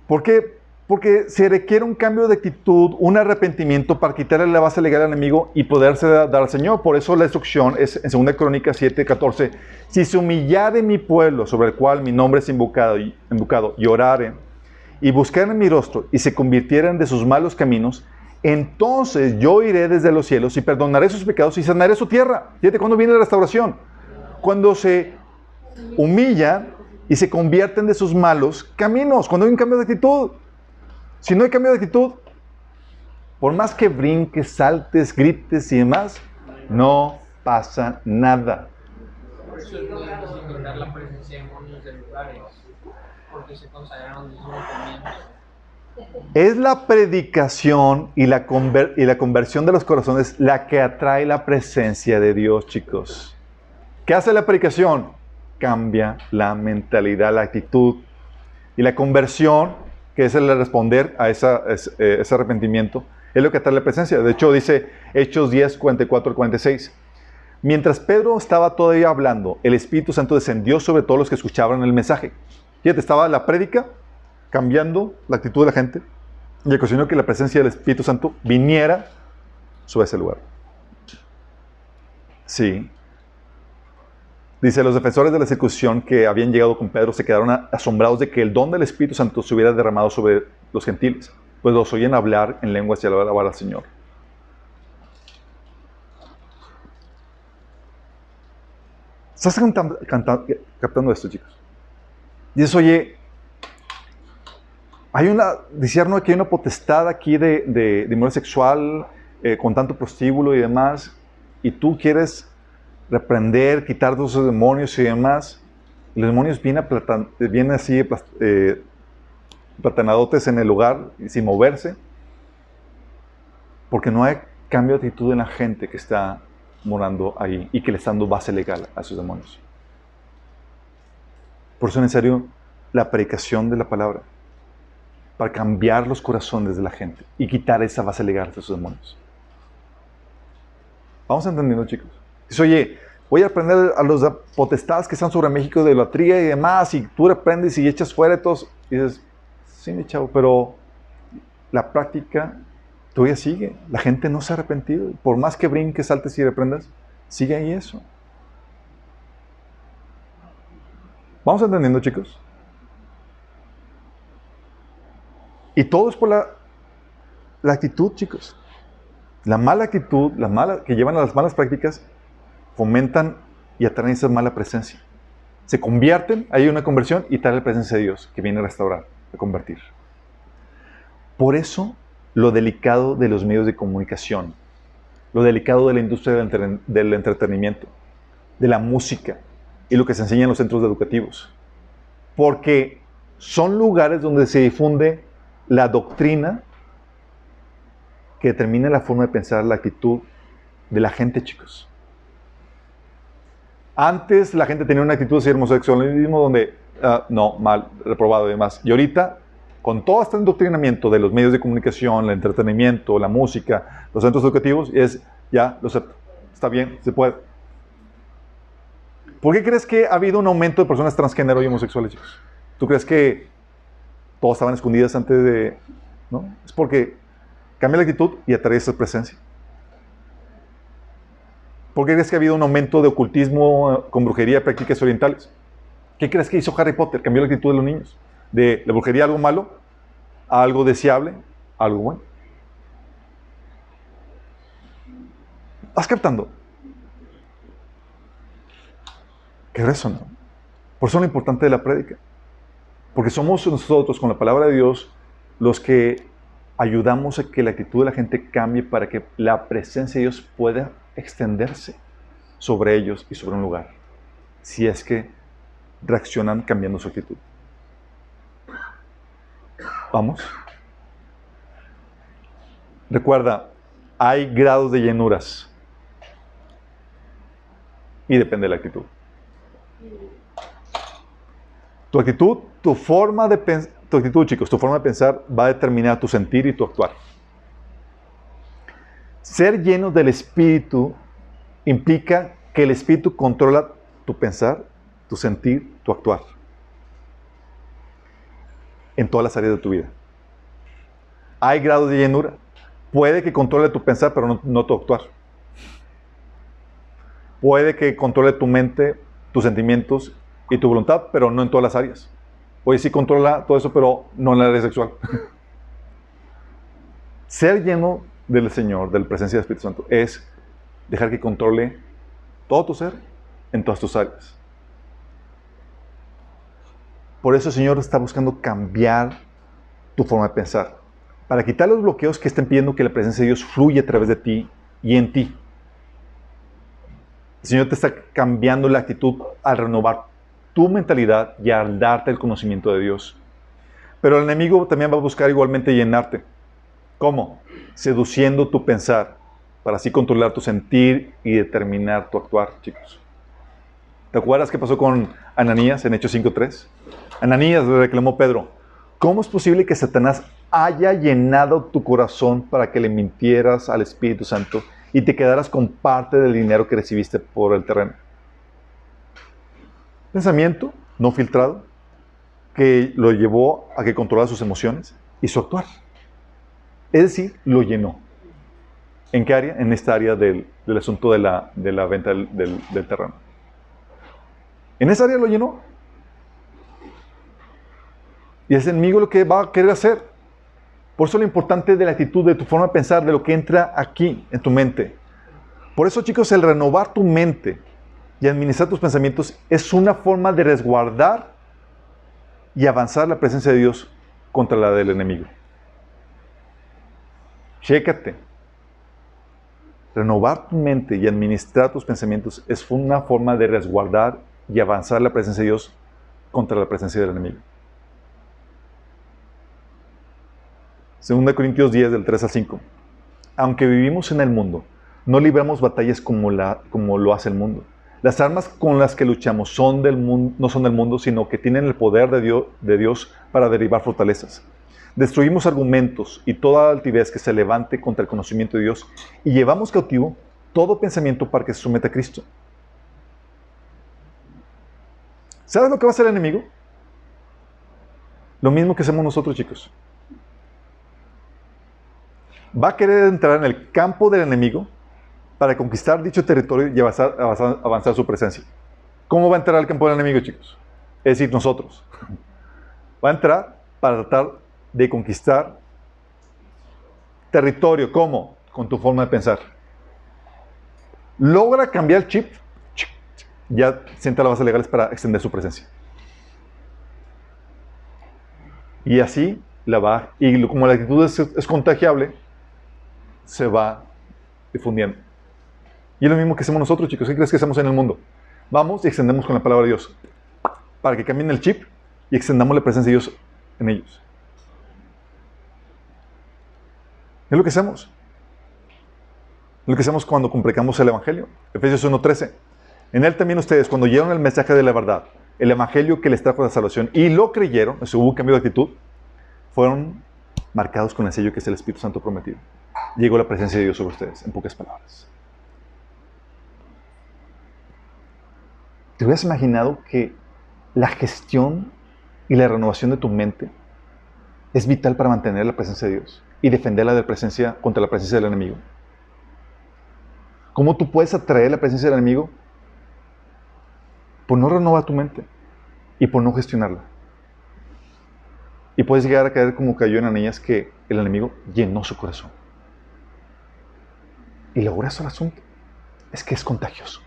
¿Por qué? Porque se requiere un cambio de actitud, un arrepentimiento para quitarle la base legal al enemigo y poderse dar al Señor. Por eso la instrucción es en 2 Crónicas 7, 14. Si se humillare mi pueblo sobre el cual mi nombre es invocado invocado, y oraren y buscaran mi rostro y se convirtieran de sus malos caminos, entonces yo iré desde los cielos y perdonaré sus pecados y sanaré su tierra. Fíjate cuándo viene la restauración. Cuando se humillan y se convierten de sus malos caminos, cuando hay un cambio de actitud. Si no hay cambio de actitud, por más que brinques, saltes, grites y demás, no pasa nada. Es la. Es la predicación y la, conver- y la conversión de los corazones la que atrae la presencia de Dios, chicos. ¿Qué hace la predicación? Cambia la mentalidad, la actitud. Y la conversión, que es el responder a esa- es- eh, ese arrepentimiento, es lo que atrae la presencia. De hecho, dice Hechos 10, 44 al 46. Mientras Pedro estaba todavía hablando, el Espíritu Santo descendió sobre todos los que escuchaban el mensaje. Fíjate, estaba la prédica cambiando la actitud de la gente y ocasionó que la presencia del Espíritu Santo viniera sobre ese lugar. Sí. Dice, los defensores de la circuncisión que habían llegado con Pedro se quedaron asombrados de que el don del Espíritu Santo se hubiera derramado sobre los gentiles, pues los oían hablar en lenguas y alabar al Señor. ¿Estás canta- canta- captando esto, chicos? Dices, oye, hay una, discierno que hay una potestad aquí de, de, de sexual eh, con tanto prostíbulo y demás, y tú quieres reprender, quitar todos esos demonios y demás, los demonios vienen, así, eh, platanadotes en el lugar, sin moverse, porque no hay cambio de actitud en la gente que está morando ahí y que le está dando base legal a esos demonios. Por eso es necesario la predicación de la palabra para cambiar los corazones de la gente y quitar esa base legal de esos demonios. Vamos entendiendo, chicos. Dice, oye, voy a aprender a los potestades que están sobre México de idolatría y demás, y tú reprendes y echas fuera de todos. Y dices, sí, mi chavo, pero la práctica todavía sigue. La gente no se ha arrepentido. Por más que brinques, saltes y reprendas, sigue ahí eso. ¿Vamos entendiendo, chicos? Y todo es por la, la actitud, chicos. La mala actitud, la mala, que llevan a las malas prácticas, fomentan y atraen esa mala presencia. Se convierten, hay una conversión y trae la presencia de Dios que viene a restaurar, a convertir. Por eso, lo delicado de los medios de comunicación, lo delicado de la industria del, entre- del entretenimiento, de la música y lo que se enseña en los centros educativos. Porque son lugares donde se difunde la doctrina que determina la forma de pensar, la actitud de la gente, chicos. Antes la gente tenía una actitud hacia el homosexualismo donde, ah, no, mal, reprobado y demás. Y ahorita, con todo este endoctrinamiento de los medios de comunicación, el entretenimiento, la música, los centros educativos, es, ya, lo acepto. Está bien, se puede. ¿Por qué crees que ha habido un aumento de personas transgénero y homosexuales, chicos? ¿Tú crees que todas estaban escondidas antes de...? ¿No? Es porque cambia la actitud y atrae esa presencia. ¿Por qué crees que ha habido un aumento de ocultismo eh, con brujería y prácticas orientales? ¿Qué crees que hizo Harry Potter? Cambió la actitud de los niños. De la brujería algo malo, a algo deseable, a algo bueno. ¿Vas captando? Qué eso, ¿no? Por eso es lo importante de la prédica. Porque somos nosotros, con la palabra de Dios, los que ayudamos a que la actitud de la gente cambie para que la presencia de Dios pueda extenderse sobre ellos y sobre un lugar. Si es que reaccionan cambiando su actitud. Vamos. Recuerda, hay grados de llenuras. Y depende de la actitud. Tu actitud, tu forma de pensar, tu actitud, chicos, tu forma de pensar va a determinar tu sentir y tu actuar. Ser lleno del Espíritu implica que el Espíritu controla tu pensar, tu sentir, tu actuar. En todas las áreas de tu vida. Hay grados de llenura. Puede que controle tu pensar, pero no, tu actuar. Puede que controle tu mente, tus sentimientos y tu voluntad, pero no en todas las áreas. Oye, sí controla todo eso, pero no en la área sexual. Ser lleno del Señor, de la presencia del Espíritu Santo, es dejar que controle todo tu ser en todas tus áreas. Por eso el Señor está buscando cambiar tu forma de pensar, para quitar los bloqueos que estén pidiendo que la presencia de Dios fluya a través de ti y en ti. El Señor te está cambiando la actitud al renovar tu mentalidad y al darte el conocimiento de Dios. Pero el enemigo también va a buscar igualmente llenarte. ¿Cómo? Seduciendo tu pensar para así controlar tu sentir y determinar tu actuar, chicos. ¿Te acuerdas qué pasó con Ananías en Hechos 5.3? Ananías le reclamó Pedro, ¿cómo es posible que Satanás haya llenado tu corazón para que le mintieras al Espíritu Santo y te quedaras con parte del dinero que recibiste por el terreno? Pensamiento no filtrado que lo llevó a que controlara sus emociones y su actuar. Es decir, lo llenó. ¿En qué área? En esta área del, asunto de la, de la venta del, del, terreno. En esa área lo llenó. Y es el enemigo lo que va a querer hacer. Por eso lo importante de la actitud, de tu forma de pensar, de lo que entra aquí en tu mente. Por eso, chicos, el renovar tu mente y administrar tus pensamientos es una forma de resguardar y avanzar la presencia de Dios contra la del enemigo. Chécate. Renovar tu mente y administrar tus pensamientos es una forma de resguardar y avanzar la presencia de Dios contra la presencia del enemigo. 2 Corintios 10, del 3 al 5. Aunque vivimos en el mundo, no libramos batallas como, la, como lo hace el mundo. Las armas con las que luchamos son del mundo, no son del mundo, sino que tienen el poder de Dios, de Dios para derribar fortalezas. Destruimos argumentos y toda altivez que se levante contra el conocimiento de Dios y llevamos cautivo todo pensamiento para que se someta a Cristo. ¿Sabes lo que va a hacer el enemigo? Lo mismo que hacemos nosotros, chicos. Va a querer entrar en el campo del enemigo para conquistar dicho territorio y avanzar, su presencia. ¿Cómo va a entrar al campo del enemigo, chicos? Es decir, nosotros. Va a entrar para tratar de conquistar territorio. ¿Cómo? Con tu forma de pensar. Logra cambiar el chip, ya sienta las bases legales para extender su presencia. Y así la va, y como la actitud es contagiable, se va difundiendo. Y es lo mismo que hacemos nosotros, chicos. ¿Qué crees que hacemos en el mundo? Vamos y extendemos con la palabra de Dios. Para que cambien el chip y extendamos la presencia de Dios en ellos. Es lo que hacemos. Es lo que hacemos cuando complicamos el Evangelio. Efesios 1.13. En él también ustedes, cuando oyeron el mensaje de la verdad, el Evangelio que les trajo la salvación, y lo creyeron, eso hubo un cambio de actitud, fueron marcados con el sello que es el Espíritu Santo prometido. Llegó la presencia de Dios sobre ustedes, en pocas palabras. ¿Te hubieras imaginado que la gestión y la renovación de tu mente es vital para mantener la presencia de Dios y defenderla de presencia contra la presencia del enemigo? ¿Cómo tú puedes atraer la presencia del enemigo? Por no renovar tu mente y por no gestionarla. Y puedes llegar a caer como cayó en Ananías que el enemigo llenó su corazón. Y lo grueso del asunto es que es contagioso.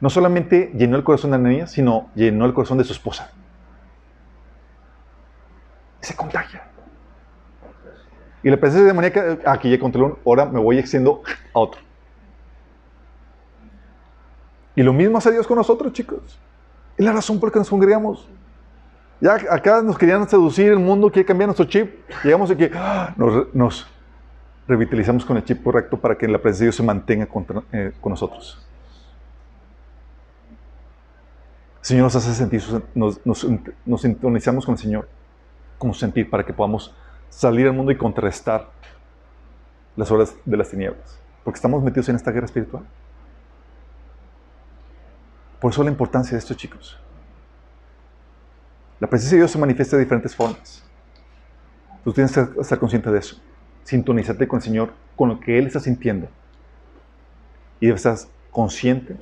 No solamente llenó el corazón de Ananías, sino llenó el corazón de su esposa. Se contagia. Y la presencia demoníaca, aquí ya controló, ahora me voy extiendo a otro. Y lo mismo hace Dios con nosotros, chicos. Es la razón por la que nos congregamos. Ya acá nos querían seducir, el mundo quiere cambiar nuestro chip. Llegamos aquí, ¡ah! nos, nos revitalizamos con el chip correcto para que la presencia de Dios se mantenga eh, con nosotros. El Señor nos hace sentir, nos, nos, nos sintonizamos con el Señor, como sentir, para que podamos salir al mundo y contrarrestar las horas de las tinieblas. Porque estamos metidos en esta guerra espiritual. Por eso la importancia de esto, chicos. La presencia de Dios se manifiesta de diferentes formas. Tú tienes que estar consciente de eso. Sintonizarte con el Señor, con lo que Él está sintiendo. Y debes estar consciente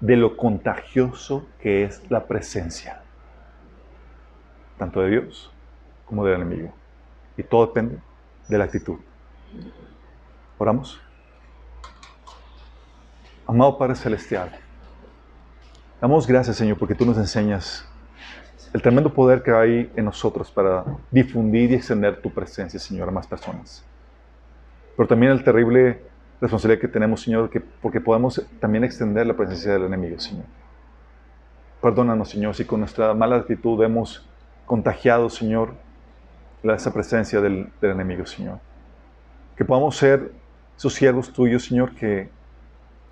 de lo contagioso que es la presencia, tanto de Dios como del enemigo. Y todo depende de la actitud. Oramos. Amado Padre Celestial, damos gracias, Señor, porque tú nos enseñas el tremendo poder que hay en nosotros para difundir y extender tu presencia, Señor, a más personas. Pero también el terrible responsabilidad que tenemos, Señor, que, porque podemos también extender la presencia del enemigo, Señor. Perdónanos, Señor, si con nuestra mala actitud hemos contagiado, Señor, esa presencia del, enemigo, Señor. Que podamos ser esos siervos tuyos, Señor, que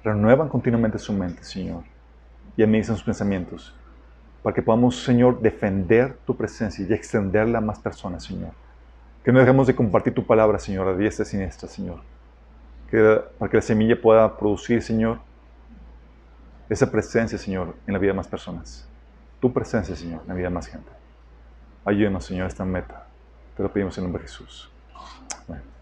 renuevan continuamente su mente, Señor, y administran sus pensamientos para que podamos, Señor, defender tu presencia y extenderla a más personas, Señor. Que no dejemos de compartir tu palabra, Señor, a diestra y siniestra, Señor. Que, para que la semilla pueda producir, Señor, esa presencia, Señor, en la vida de más personas. Tu presencia, Señor, en la vida de más gente. Ayúdanos, Señor, a esta meta. Te lo pedimos en nombre de Jesús. Amén.